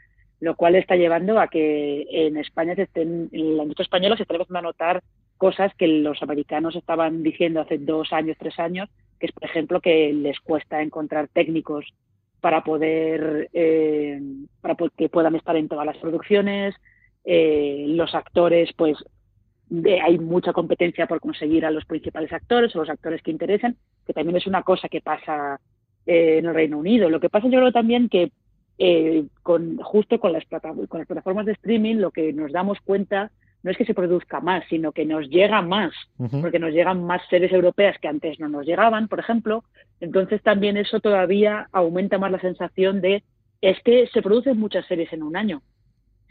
lo cual está llevando a que en España se estén, en la industria española se estén empezando a notar cosas que los americanos estaban diciendo hace dos años, tres años, que es, por ejemplo, que les cuesta encontrar técnicos para poder, eh, para que puedan estar en todas las producciones, eh, los actores, pues hay mucha competencia por conseguir a los principales actores o los actores que interesan, que también es una cosa que pasa eh, en el Reino Unido. Lo que pasa yo creo también que eh, con, justo con las, con las plataformas de streaming lo que nos damos cuenta no es que se produzca más, sino que nos llega más, porque nos llegan más series europeas que antes no nos llegaban, por ejemplo. Entonces también eso todavía aumenta más la sensación de es que se producen muchas series en un año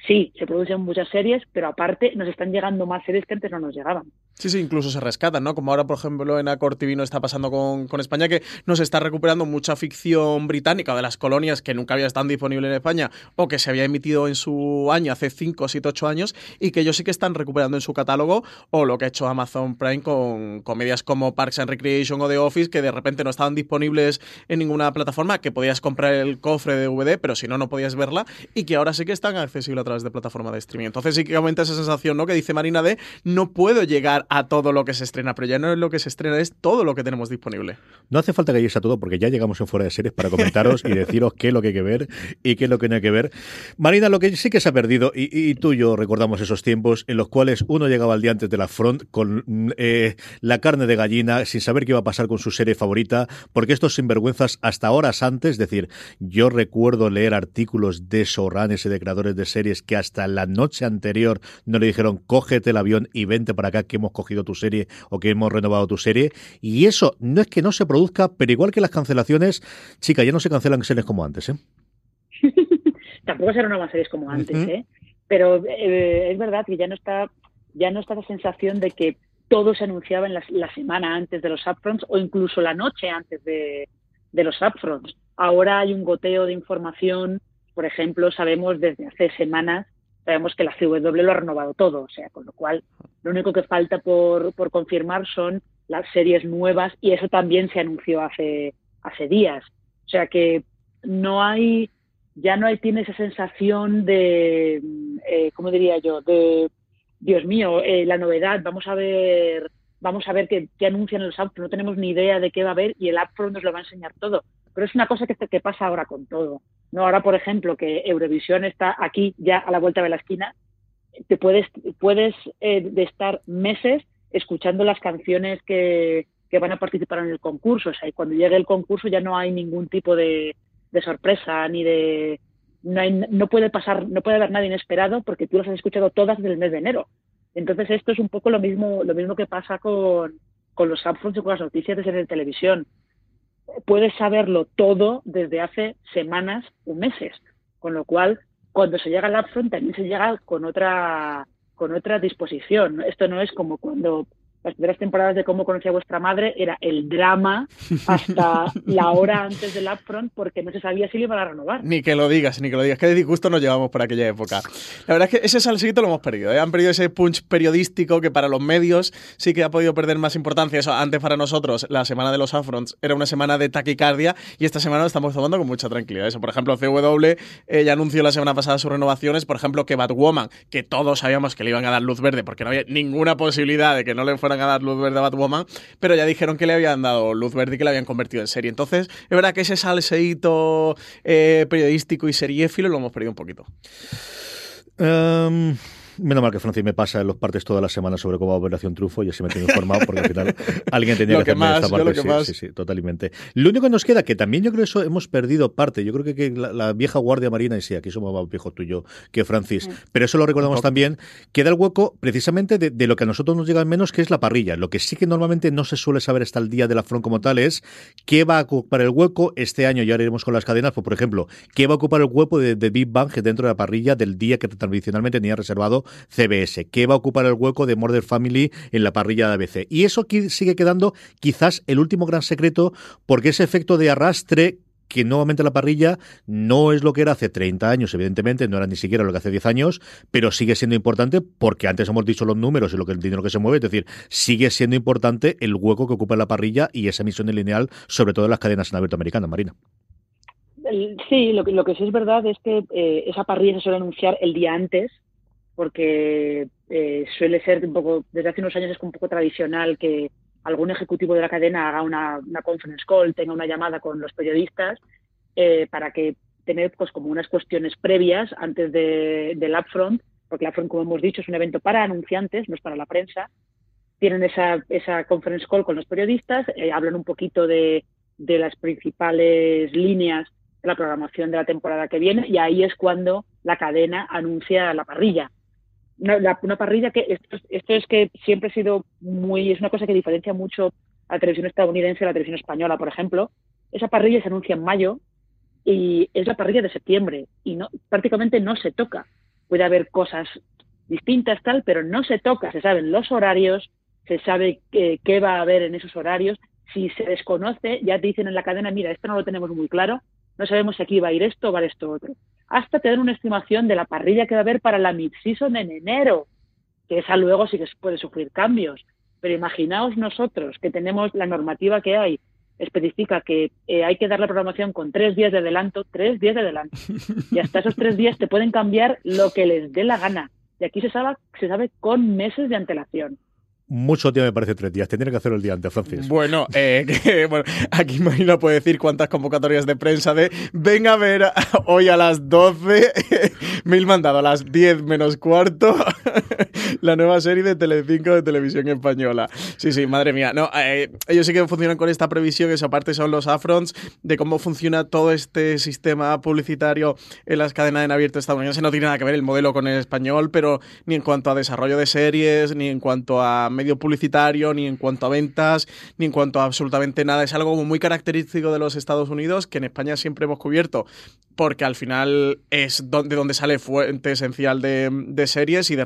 sí, se producen muchas series, pero aparte nos están llegando más series que antes no nos llegaban. Sí, sí, incluso se rescatan, ¿no? Como ahora, por ejemplo, en Acor TV no está pasando con, con, España, que nos está recuperando mucha ficción británica de las colonias que nunca había estado disponible en España o que se había emitido en su año hace 5, 7, 8 años y que ellos sí que están recuperando en su catálogo o lo que ha hecho Amazon Prime con comedias como Parks and Recreation o The Office que de repente no estaban disponibles en ninguna plataforma, que podías comprar el cofre de DVD, pero si no, no podías verla y que ahora sí que están accesibles a través de plataforma de streaming. Entonces sí que aumenta esa sensación, ¿no? Que dice Marina de no puedo llegar a todo lo que se estrena, pero ya no es lo que se estrena, es todo lo que tenemos disponible. No hace falta que llegues a todo porque ya llegamos en fuera de series para comentaros y deciros qué es lo que hay que ver y qué es lo que no hay que ver. Marina, lo que sí que se ha perdido, y, tú y yo recordamos esos tiempos en los cuales uno llegaba al día antes de la front con eh, la carne de gallina sin saber qué iba a pasar con su serie favorita, porque estos sinvergüenzas hasta horas antes, es decir, yo recuerdo leer artículos de showrunners y de creadores de series que hasta la noche anterior no le dijeron cógete el avión y vente para acá que hemos cogido tu serie o que hemos renovado tu serie. Y eso no es que no se produzca, pero igual que las cancelaciones, chica, ya no se cancelan series como antes, ¿eh? Tampoco se renovan series como antes, ¿eh? Pero eh, es verdad que ya no está ya no está la sensación de que todo se anunciaba en la, semana antes de los upfronts o incluso la noche antes de, de los upfronts. Ahora hay un goteo de información, por ejemplo, sabemos desde hace semanas sabemos que la CW lo ha renovado todo, o sea, con lo cual lo único que falta por, por confirmar son las series nuevas y eso también se anunció hace, hace días. O sea que no hay, ya no hay, tiene esa sensación de, eh, ¿cómo diría yo? De, Dios mío, eh, la novedad, vamos a ver, vamos a ver qué, qué anuncian los apps, no tenemos ni idea de qué va a haber y el app nos lo va a enseñar todo. Pero es una cosa que, que pasa ahora con todo. No, ahora, por ejemplo, que Eurovisión está aquí ya a la vuelta de la esquina, te puedes, puedes eh, de estar meses escuchando las canciones que, que, van a participar en el concurso. O sea, y cuando llegue el concurso ya no hay ningún tipo de, de sorpresa ni de no, hay, no puede pasar, no puede haber nada inesperado porque tú las has escuchado todas desde el mes de enero. Entonces esto es un poco lo mismo, lo mismo que pasa con, con los upfronts y con las noticias de televisión puedes saberlo todo desde hace semanas o meses. Con lo cual, cuando se llega al upfront también se llega con otra con otra disposición. Esto no es como cuando las primeras temporadas de Cómo conocí a vuestra madre era el drama hasta la hora antes del upfront porque no se sabía si le iban a renovar. Ni que lo digas, ni que lo digas. Qué disgusto nos llevamos por aquella época. La verdad es que ese salsito lo hemos perdido. ¿eh? Han perdido ese punch periodístico que para los medios sí que ha podido perder más importancia. Eso antes para nosotros, la semana de los upfronts era una semana de taquicardia y esta semana lo estamos tomando con mucha tranquilidad. Eso, por ejemplo, CW eh, ya anunció la semana pasada sus renovaciones. Por ejemplo, que Batwoman, que todos sabíamos que le iban a dar luz verde porque no había ninguna posibilidad de que no le fuera a dar luz verde a Batwoman, pero ya dijeron que le habían dado luz verde y que la habían convertido en serie. Entonces, es verdad que ese salseíto eh, periodístico y seriéfilo lo hemos perdido un poquito. Um, Menos mal que Francis me pasa en los partes todas las semanas sobre cómo va Operación Trufo y así me tengo informado porque al final alguien tenía que, que más, esta parte. Lo que sí, más. sí, sí, totalmente. Lo único que nos queda, que también yo creo que eso hemos perdido parte, yo creo que, que la, la, vieja guardia marina, y sí, aquí somos más viejos tú y yo que Francis, sí. pero eso lo recordamos también, queda el hueco precisamente de, de, lo que a nosotros nos llega menos, que es la parrilla. Lo que sí que normalmente no se suele saber hasta el día de la front como tal es qué va a ocupar el hueco este año, ya iremos con las cadenas, pues por ejemplo, qué va a ocupar el hueco de, de Big Bang dentro de la parrilla del día que tradicionalmente tenía reservado CBS que va a ocupar el hueco de Murder Family en la parrilla de ABC. Y eso sigue quedando quizás el último gran secreto, porque ese efecto de arrastre que nuevamente la parrilla no es lo que era hace 30 años, evidentemente, no era ni siquiera lo que hace 10 años, pero sigue siendo importante porque antes hemos dicho los números y lo que el dinero que se mueve, es decir, sigue siendo importante el hueco que ocupa la parrilla y esa emisión en lineal, sobre todo en las cadenas en abierto americanas, Marina. Sí, lo que, lo que sí es verdad es que eh, esa parrilla se suele anunciar el día antes, porque eh, suele ser un poco, desde hace unos años es un poco tradicional que algún ejecutivo de la cadena haga una, conference call, tenga una llamada con los periodistas eh, para que tener pues como unas cuestiones previas antes de, del upfront, porque el upfront, como hemos dicho, es un evento para anunciantes, no es para la prensa. Tienen esa, esa conference call con los periodistas, eh, hablan un poquito de, de las principales líneas de la programación de la temporada que viene y ahí es cuando la cadena anuncia la parrilla una, la, una parrilla que esto, esto, es que siempre ha sido muy es una cosa que diferencia mucho a la televisión estadounidense a la televisión española por ejemplo. Esa parrilla se anuncia en mayo y es la parrilla de septiembre y no prácticamente no se toca. Puede haber cosas distintas tal pero no se toca. Se saben los horarios se sabe qué, qué va a haber en esos horarios. Si se desconoce ya te dicen en la cadena mira esto no lo tenemos muy claro no sabemos si aquí va a ir esto o va a ir esto otro hasta tener una estimación de la parrilla que va a haber para la mid-season en enero, que esa luego sí que puede sufrir cambios. Pero imaginaos nosotros que tenemos la normativa que hay, especifica que eh, hay que dar la programación con tres días de adelanto, tres días de adelanto. Y hasta esos tres días te pueden cambiar lo que les dé la gana. Y aquí se sabe, se sabe con meses de antelación mucho tiempo me parece tres días. Tendría que hacerlo el día antes, Francis. Bueno, eh, que, bueno aquí Marina puede decir cuántas convocatorias de prensa de venga a ver hoy a las 12, mil mandado a las 10 menos cuarto, la nueva serie de Telecinco de televisión española. Sí, sí, madre mía. No, eh, ellos sí que funcionan con esta previsión, esa parte son los afronts, de cómo funciona todo este sistema publicitario en las cadenas en abierto estadounidenses. No tiene nada que ver el modelo con el español, pero ni en cuanto a desarrollo de series, ni en cuanto a medio publicitario, ni en cuanto a ventas, ni en cuanto a absolutamente nada. Es algo muy característico de los Estados Unidos que en España siempre hemos cubierto, porque al final es de donde sale fuente esencial de, de series y de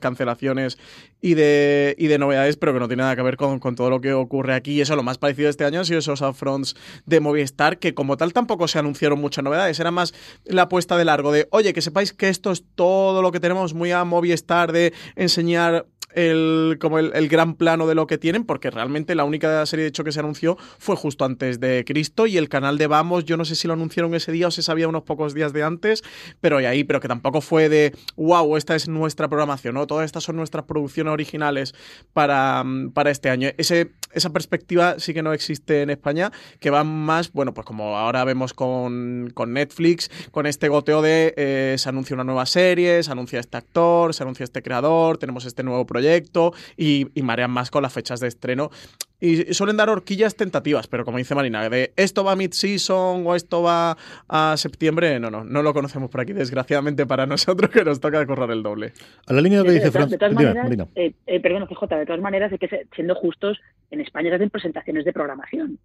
cancelaciones y de, y de novedades, pero que no tiene nada que ver con, con todo lo que ocurre aquí. Y eso, lo más parecido este año han sido esos upfronts de Movistar, que como tal tampoco se anunciaron muchas novedades. Era más la apuesta de largo de, oye, que sepáis que esto es todo lo que tenemos muy a Movistar de enseñar el, como el, el, gran plano de lo que tienen, porque realmente la única serie de hecho que se anunció fue justo antes de Cristo y el canal de Vamos, yo no sé si lo anunciaron ese día o se sabía unos pocos días de antes, pero y ahí, pero que tampoco fue de, wow, esta es nuestra programación, ¿no? Todas estas son nuestras producciones originales para, para este año. Ese, esa perspectiva sí que no existe en España, que va más, bueno, pues como ahora vemos con, con Netflix, con este goteo de eh, se anuncia una nueva serie, se anuncia este actor, se anuncia este creador, tenemos este nuevo proyecto y, y, marean más con las fechas de estreno. Y suelen dar horquillas tentativas, pero como dice Marina, de esto va mid-season o esto va a septiembre, no, no, no lo conocemos por aquí, desgraciadamente para nosotros que nos toca correr el doble. A la línea de lo que dice Fran, de todas maneras, eh, eh, perdón, CJ, de todas maneras, hay que siendo justos, en España se hacen presentaciones de programación.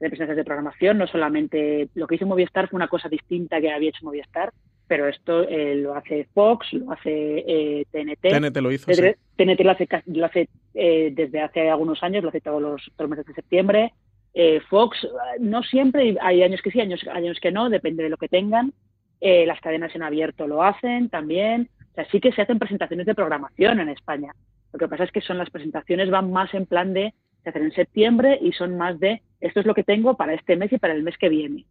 De presentaciones de programación, no solamente lo que hizo Movistar fue una cosa distinta que había hecho Movistar, pero esto eh, lo hace Fox, lo hace eh, TNT. TNT lo hizo, TNT, sí. TNT lo hace, lo hace eh, desde hace algunos años, lo hace todos los, todos los meses de septiembre. Eh, Fox, no siempre, hay años que sí, años, años que no, depende de lo que tengan. Eh, las cadenas en abierto lo hacen también. O sea, sí que se hacen presentaciones de programación en España. Lo que pasa es que son las presentaciones van más en plan de se hacen en septiembre y son más de esto es lo que tengo para este mes y para el mes que viene.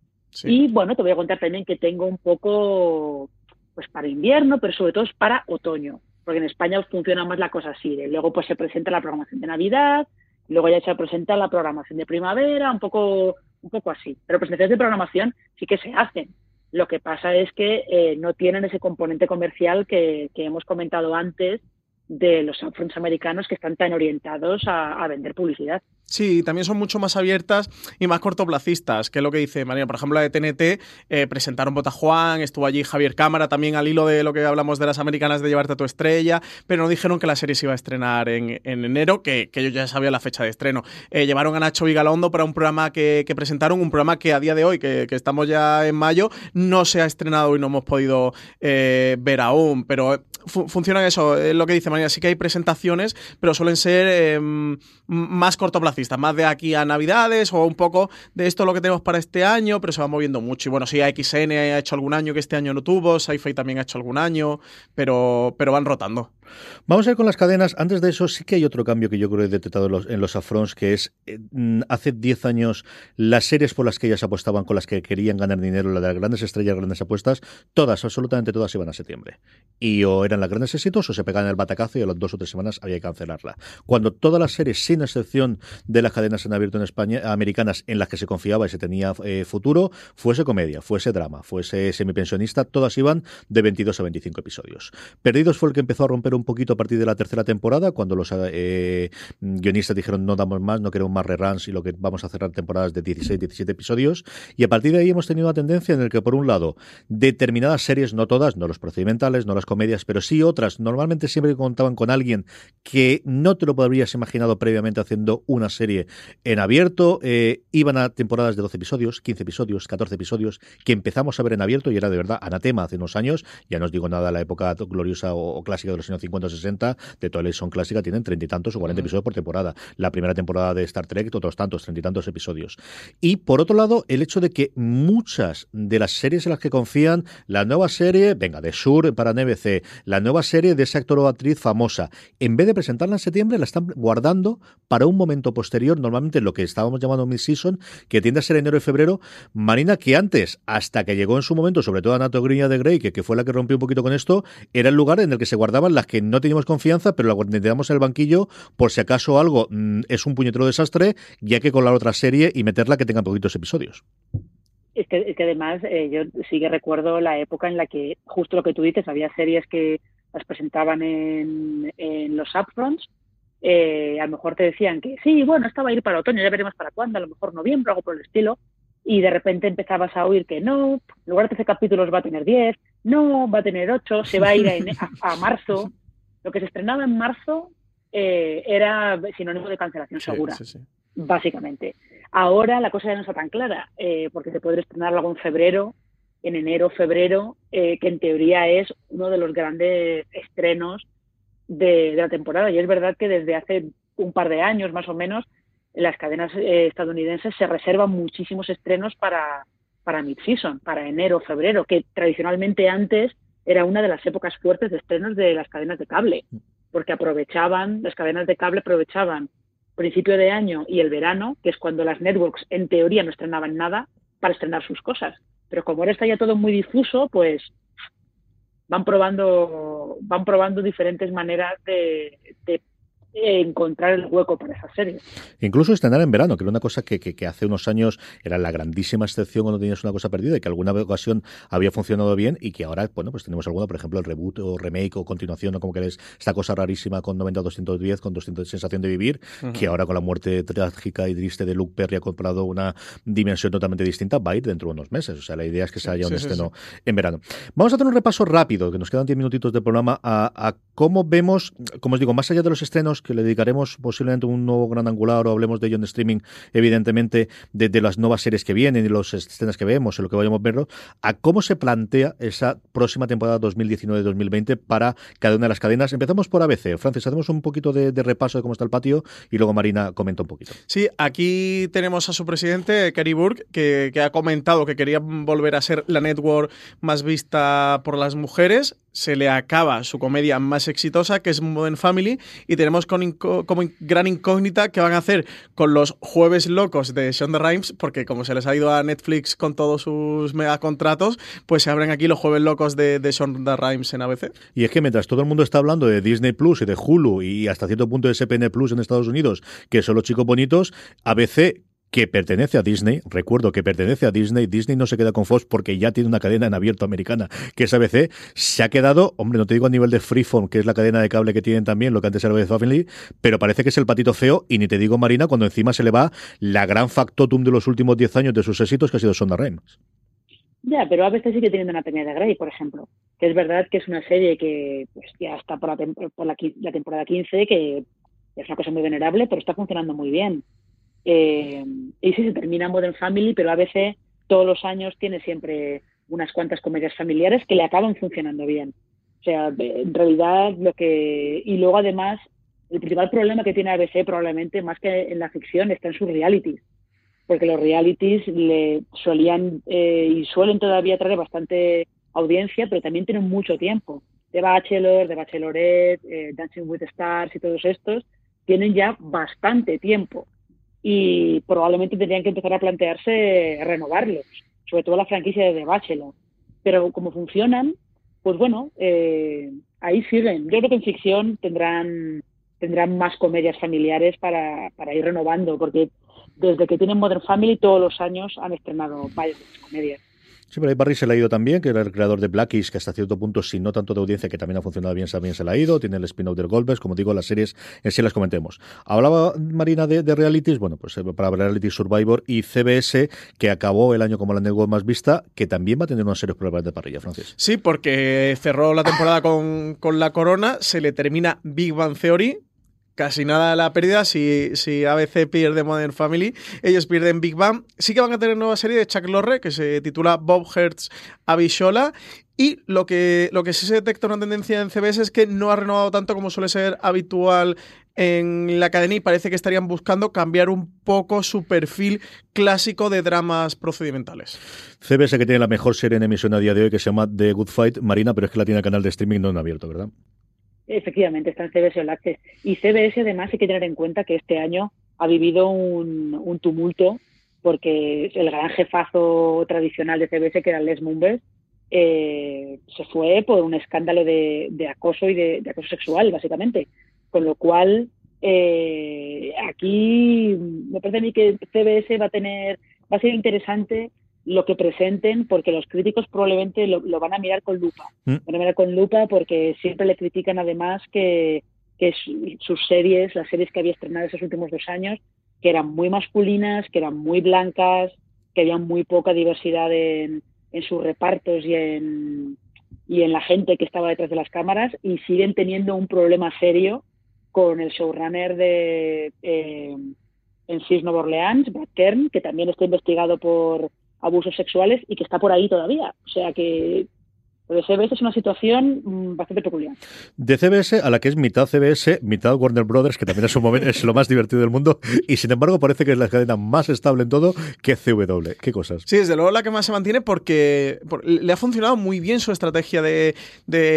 Y bueno, te voy a contar también que tengo un poco pues para invierno, pero sobre todo es para otoño, porque en España funciona más la cosa así. de luego pues se presenta la programación de Navidad, luego ya se presenta la programación de primavera, un poco un poco así. Pero presentaciones de programación sí que se hacen. Lo que pasa es que eh, no tienen ese componente comercial que, que hemos comentado antes de los upfronts que están tan orientados a, a vender publicidad. Sí, también son mucho más abiertas y más cortoplacistas, que es lo que dice María. Por ejemplo, la de TNT eh, presentaron Bota Juan, estuvo allí Javier Cámara, también al hilo de lo que hablamos de las americanas de llevarte a tu estrella, pero no dijeron que la serie se iba a estrenar en, en enero, que, que ellos ya sabían la fecha de estreno. Eh, llevaron a Nacho Vigalondo para un programa que, que, presentaron, un programa que a día de hoy, que, que, estamos ya en mayo, no se ha estrenado y no hemos podido eh, ver aún, pero fu funciona eso, es lo que dice María, sí que hay presentaciones, pero suelen ser em, más cortoplacistas, más de aquí a Navidades o un poco de esto lo que tenemos para este año, pero se va moviendo mucho. Y bueno, sí, AXN ha hecho algún año que este año no tuvo, Sci-Fi también ha hecho algún año, pero, pero van rotando. Vamos a ir con las cadenas. Antes de eso, sí que hay otro cambio que yo creo que he detectado en los, en afrons, que es eh, hace 10 años las series por las que ellas apostaban, con las que querían ganar dinero, la de las grandes estrellas, grandes apuestas, todas, absolutamente todas iban a septiembre. Y o eran las grandes éxitos o se pegaban el batacazo y a las dos o tres semanas había que cancelarla. Cuando todas las series, sin excepción de las cadenas en abierto en España, americanas, en las que se confiaba y se tenía eh, futuro, fuese comedia, fuese drama, fuese semipensionista, todas iban de 22 a 25 episodios. Perdidos fue el que empezó a romper un poquito a partir de la tercera temporada, cuando los eh, guionistas dijeron no damos más, no queremos más reruns y lo que vamos a cerrar temporadas de 16, 17 episodios. Y a partir de ahí hemos tenido una tendencia en el que, por un lado, determinadas series, no todas, no los procedimentales, no las comedias, pero sí otras, normalmente siempre contaban con alguien que no te lo habrías imaginado previamente haciendo una serie en abierto, eh, iban a temporadas de 12 episodios, 15 episodios, 14 episodios, que empezamos a ver en abierto y era de verdad anatema hace unos años, ya no os digo nada de la época gloriosa o, o clásica de los años 50 o 60, de toda la clásica, tienen treinta y tantos o cuarenta uh -huh. episodios por temporada. La primera temporada de Star Trek, otros tantos, treinta y tantos episodios. Y por otro lado, el hecho de que muchas de las series en las que confían, la nueva serie, venga, de Sur para NBC, la nueva serie de ese actor o actriz famosa, en vez de presentarla en septiembre, la están guardando para un momento posterior, normalmente lo que estábamos llamando mid-season, que tiende a ser enero y febrero. Marina, que antes, hasta que llegó en su momento, sobre todo Anatogrilla de Grey, que, que fue la que rompió un poquito con esto, era el lugar en el que se guardaban las que no teníamos confianza, pero la necesitamos en el banquillo por si acaso algo mmm, es un puñetero desastre, ya que con la otra serie y meterla que tenga poquitos episodios. Es que, además eh, yo sí que recuerdo la época en la que, justo lo que tú dices, había series que las presentaban en, en los upfronts, eh, a lo mejor te decían que sí, bueno, esta va a ir para otoño, ya veremos para cuándo, a lo mejor noviembre, algo por el estilo, y de repente empezabas a oír que no, en lugar de 13 capítulos va a tener 10, no, va a tener 8, se va a ir a marzo. Lo que se estrenaba en marzo eh, era sinónimo de cancelación sí, segura, sí, sí. básicamente. Ahora la cosa ya no está tan clara, eh, porque se puede estrenar algo en febrero, en enero, febrero, eh, que en teoría es uno de los grandes estrenos de, de, la temporada. Y es verdad que desde hace un par de años, más o menos, las cadenas eh, estadounidenses se reservan muchísimos estrenos para, para mid-season, para enero, febrero, que tradicionalmente antes era una de las épocas fuertes de estrenos de las cadenas de cable, porque aprovechaban, las cadenas de cable aprovechaban principio de año y el verano, que es cuando las networks en teoría no estrenaban nada, para estrenar sus cosas. Pero como ahora está ya todo muy difuso, pues van probando, van probando diferentes maneras de, de encontrar el hueco para esa serie. Incluso estrenar en verano, que era una cosa que, que, que, hace unos años era la grandísima excepción cuando tenías una cosa perdida y que alguna ocasión había funcionado bien y que ahora, bueno, pues tenemos alguna, por ejemplo, el reboot o remake o continuación o como queréis, esta cosa rarísima con 90-210, con 200 sensación de vivir, uh -huh. que ahora con la muerte trágica y triste de Luke Perry ha comprado una dimensión totalmente distinta, va a ir dentro de unos meses. O sea, la idea es que se haya un sí, estreno sí. en verano. Vamos a hacer un repaso rápido, que nos quedan 10 minutitos de programa, a, a cómo vemos, como os digo, más allá de los estrenos que le dedicaremos posiblemente un nuevo gran angular o hablemos de ello en streaming, evidentemente, de, las nuevas series que vienen y las escenas que vemos, en lo que vayamos a verlo, a cómo se plantea esa próxima temporada 2019-2020 para cada una de las cadenas. Empezamos por ABC. Francis, hacemos un poquito de, repaso de cómo está el patio y luego Marina comenta un poquito. Sí, aquí tenemos a su presidente, Kerry Burke, que ha comentado que quería volver a ser la network más vista por las mujeres se le acaba su comedia más exitosa, que es Modern Family, y tenemos como gran incógnita qué van a hacer con los jueves locos de Shonda Rhimes, porque como se les ha ido a Netflix con todos sus megacontratos, pues se abren aquí los jueves locos de, de Shonda Rhimes en ABC. Y es que mientras todo el mundo está hablando de Disney Plus y de Hulu y hasta cierto punto de SPN Plus en Estados Unidos, que son los chicos bonitos, ABC que pertenece a Disney, recuerdo que pertenece a Disney, Disney no se queda con Fox porque ya tiene una cadena en abierto americana, que es ABC, se ha quedado, hombre, no te digo a nivel de Freeform, que es la cadena de cable que tienen también, lo que antes era ABC Family, pero parece que es el patito feo, y ni te digo Marina, cuando encima se le va la gran factotum de los últimos 10 años de sus éxitos, que ha sido Sonda Rhimes. Ya, pero ABC sigue teniendo una peña de Grey, por ejemplo, que es verdad que es una serie que pues, ya está por, la, por la temporada 15, que es una cosa muy venerable, pero está funcionando muy bien. Eh, y sí, se termina Modern Family, pero a veces todos los años tiene siempre unas cuantas comedias familiares que le acaban funcionando bien. O sea, en realidad lo que... Y luego además, el principal problema que tiene ABC probablemente, más que en la ficción, está en sus realities. Porque los realities le solían eh, y suelen todavía traer bastante audiencia, pero también tienen mucho tiempo. De Bachelor, de Bachelorette, eh, Dancing with Stars y todos estos, tienen ya bastante tiempo y probablemente tendrían que empezar a plantearse renovarlos, sobre todo la franquicia de The Bachelor. Pero como funcionan, pues bueno, eh, ahí sirven. Yo creo que en ficción tendrán tendrán más comedias familiares para, para ir renovando, porque desde que tienen Modern Family todos los años han estrenado varias comedias. Sí, pero ahí Barry se le ha ido también, que era el creador de Blackies, que hasta cierto punto, si no tanto de audiencia, que también ha funcionado bien, también se le ha ido. Tiene el spin-off del Golpes, como digo, las series en sí las comentemos. Hablaba Marina de, realities, bueno, pues eh, para Reality Survivor y CBS, que acabó el año como la network más vista, que también va a tener unos serios problemas de parrilla, Francis. Sí, porque cerró la temporada con, con la corona, se le termina Big Bang Theory, casi nada la pérdida. Si, si ABC pierde Modern Family, ellos pierden Big Bang. Sí que van a tener nueva serie de Chuck Lorre que se titula Bob Hertz Avishola. Y lo que, lo que sí se detecta una tendencia en CBS es que no ha renovado tanto como suele ser habitual en la cadena y parece que estarían buscando cambiar un poco su perfil clásico de dramas procedimentales. CBS que tiene la mejor serie en emisión a día de hoy que se llama The Good Fight, Marina, pero es que la tiene el canal de streaming no en abierto, ¿verdad? Efectivamente, está en CBS All Access. Y CBS además hay que tener en cuenta que este año ha vivido un, tumulto porque el gran jefazo tradicional de CBS, que era Les Mumbers, eh, se fue por un escándalo de, acoso y de, acoso sexual, básicamente. Con lo cual, eh, aquí me parece a mí que CBS va a tener, va a ser interesante lo que presenten, porque los críticos probablemente lo, van a mirar con lupa. Mm. Van a mirar con lupa porque siempre le critican además que, sus series, las series que había estrenado esos últimos dos años, que eran muy masculinas, que eran muy blancas, que había muy poca diversidad en, sus repartos y en, y en la gente que estaba detrás de las cámaras y siguen teniendo un problema serio con el showrunner de eh, en Cisno Orleans, Brad Kern, que también está investigado por abusos sexuales y que está por ahí todavía. O sea que de CBS es una situación mm, bastante peculiar. De CBS a la que es mitad CBS, mitad Warner Brothers, que también es, un momento, es lo más divertido del mundo, y sin embargo parece que es la cadena más estable en todo que CW. ¿Qué cosas? Sí, desde luego la que más se mantiene porque, le ha funcionado muy bien su estrategia de,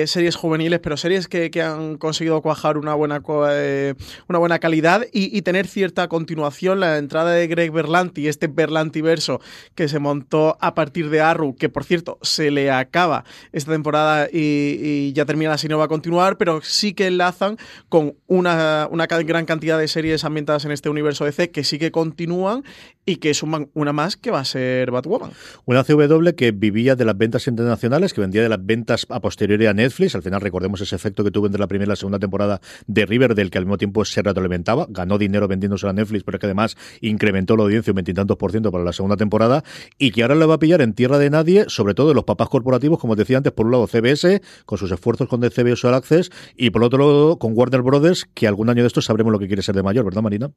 series juveniles, pero series que, han conseguido cuajar una buena, eh, una buena calidad y, tener cierta continuación. La entrada de Greg Berlanti, este Berlanti verso que se montó a partir de Arrow, que por cierto se le acaba temporada y, ya termina la serie no va a continuar, pero sí que enlazan con una, una gran cantidad de series ambientadas en este universo DC que sí que continúan y que suman una más que va a ser Batwoman. Una CW que vivía de las ventas internacionales, que vendía de las ventas a posteriori a Netflix. Al final recordemos ese efecto que tuvo entre la primera y la segunda temporada de Riverdale, que al mismo tiempo se retroalimentaba. Ganó dinero vendiéndose a Netflix, pero que además incrementó la audiencia un veintitantos por ciento para la segunda temporada y que ahora le va a pillar en tierra de nadie, sobre todo de los papás corporativos, como decía antes, Por un lado, CBS, con sus esfuerzos con CBS All Access, y por otro lado, con Warner Brothers, que algún año de estos sabremos lo que quiere ser de mayor, ¿verdad, Marina?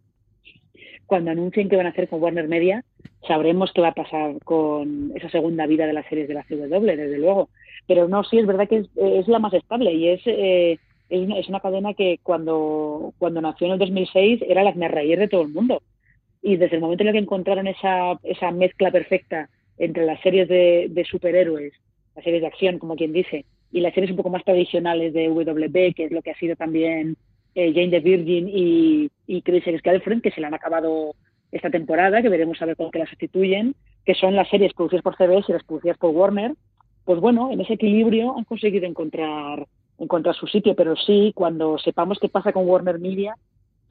Cuando anuncien qué van a hacer con Warner Media, sabremos qué va a pasar con esa segunda vida de las series de la CW, desde luego. Pero no, sí, es verdad que es, la más estable y es, eh, es, una, cadena que cuando, cuando nació en el 2006 era la que reír de todo el mundo. Y desde el momento en el que encontraron esa, esa mezcla perfecta entre las series de superhéroes, las series de acción, como quien dice, y las series un poco más tradicionales de WB, que es lo que ha sido también eh, Jane the Virgin y, y Chris Girlfriend, que se le han acabado esta temporada, que veremos a ver con qué las sustituyen, que son las series producidas por CBS y las producidas por Warner, pues bueno, en ese equilibrio han conseguido encontrar, encontrar su sitio, pero sí, cuando sepamos qué pasa con Warner Media,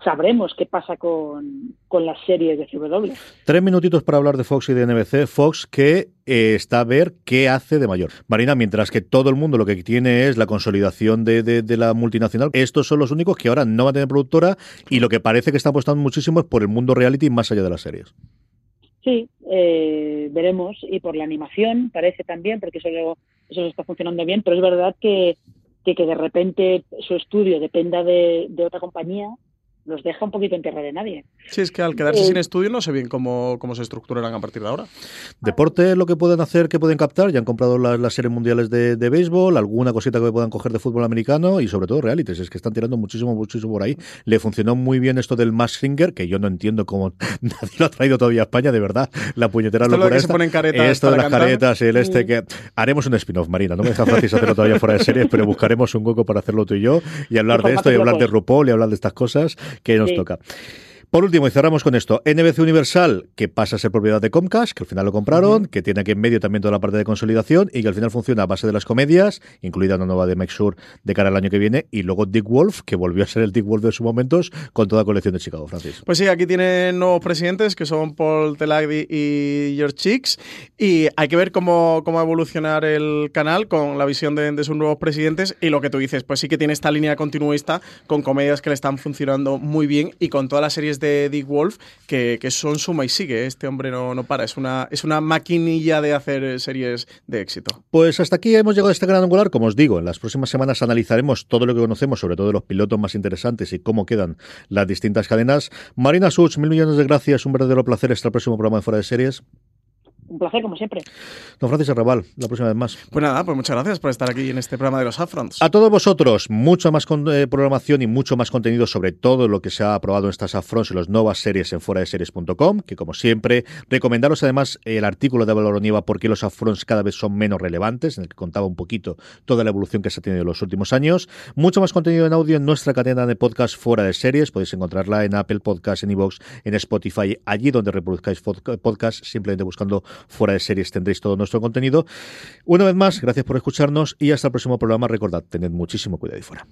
sabremos qué pasa con, con, las series de CW. Tres minutitos para hablar de Fox y de NBC. Fox que eh, está a ver qué hace de mayor. Marina, mientras que todo el mundo lo que tiene es la consolidación de, de, de, la multinacional, estos son los únicos que ahora no van a tener productora y lo que parece que está apostando muchísimo es por el mundo reality más allá de las series. Sí, eh, veremos. Y por la animación parece también, porque eso, eso está funcionando bien, pero es verdad que, que, que de repente su estudio dependa de, de otra compañía los deja un poquito en tierra de nadie. Sí, es que al quedarse eh, sin estudio no sé bien cómo, cómo se estructurarán a partir de ahora. Deporte, lo que pueden hacer, que pueden captar, ya han comprado las, las series mundiales de, de, béisbol, alguna cosita que puedan coger de fútbol americano y sobre todo realities, es que están tirando muchísimo, muchísimo por ahí. Le funcionó muy bien esto del Mask Singer, que yo no entiendo cómo nadie lo ha traído todavía a España, de verdad, la puñetera esto locura lo que esta. Se ponen caretas esto de las cantar. caretas y el este que... Haremos un spin-off, Marina, no me deja Francis hacerlo todavía fuera de series, pero buscaremos un hueco para hacerlo tú y yo y hablar de esto y hablar de RuPaul y hablar de estas cosas que nos Sí. toca. Por último, y cerramos con esto, NBC Universal, que pasa a ser propiedad de Comcast, que al final lo compraron, que tiene aquí en medio también toda la parte de consolidación y que al final funciona a base de las comedias, incluida una nueva de Make Sure de cara al año que viene, y luego Dick Wolf, que volvió a ser el Dick Wolf de sus momentos, con toda colección de Chicago, Francis. Pues sí, aquí tienen nuevos presidentes que son Paul Telagdi y George Chicks y hay que ver cómo, cómo evolucionar el canal con la visión de, de, sus nuevos presidentes y lo que tú dices, pues sí que tiene esta línea continuista con comedias que le están funcionando muy bien y con todas las series de Dick Wolf que, que son suma y sigue, este hombre no, no para, es una, es una maquinilla de hacer series de éxito. Pues hasta aquí hemos llegado a este gran angular, como os digo, en las próximas semanas analizaremos todo lo que conocemos, sobre todo los pilotos más interesantes y cómo quedan las distintas cadenas. Marina Such, mil millones de gracias, un verdadero placer estar el próximo programa de Fuera de Series. Un placer, como siempre. Don Francis Arrabal, la próxima vez más. Pues nada, pues muchas gracias por estar aquí en este programa de los Upfronts. A todos vosotros, mucha más con, eh, programación y mucho más contenido sobre todo lo que se ha aprobado en estas Upfronts y las nuevas series en fuera de series.com, que como siempre, recomendaros además el artículo de Valor Nieva por qué los Upfronts cada vez son menos relevantes, en el que contaba un poquito toda la evolución que se ha tenido en los últimos años. Mucho más contenido en audio en nuestra cadena de podcast fuera de series. Podéis encontrarla en Apple Podcast, en iVoox, en Spotify, allí donde reproduzcáis podcast, simplemente buscando fuera de series tendréis todo nuestro contenido. Una vez más, gracias por escucharnos y hasta el próximo programa. Recordad, tened muchísimo cuidado y fuera.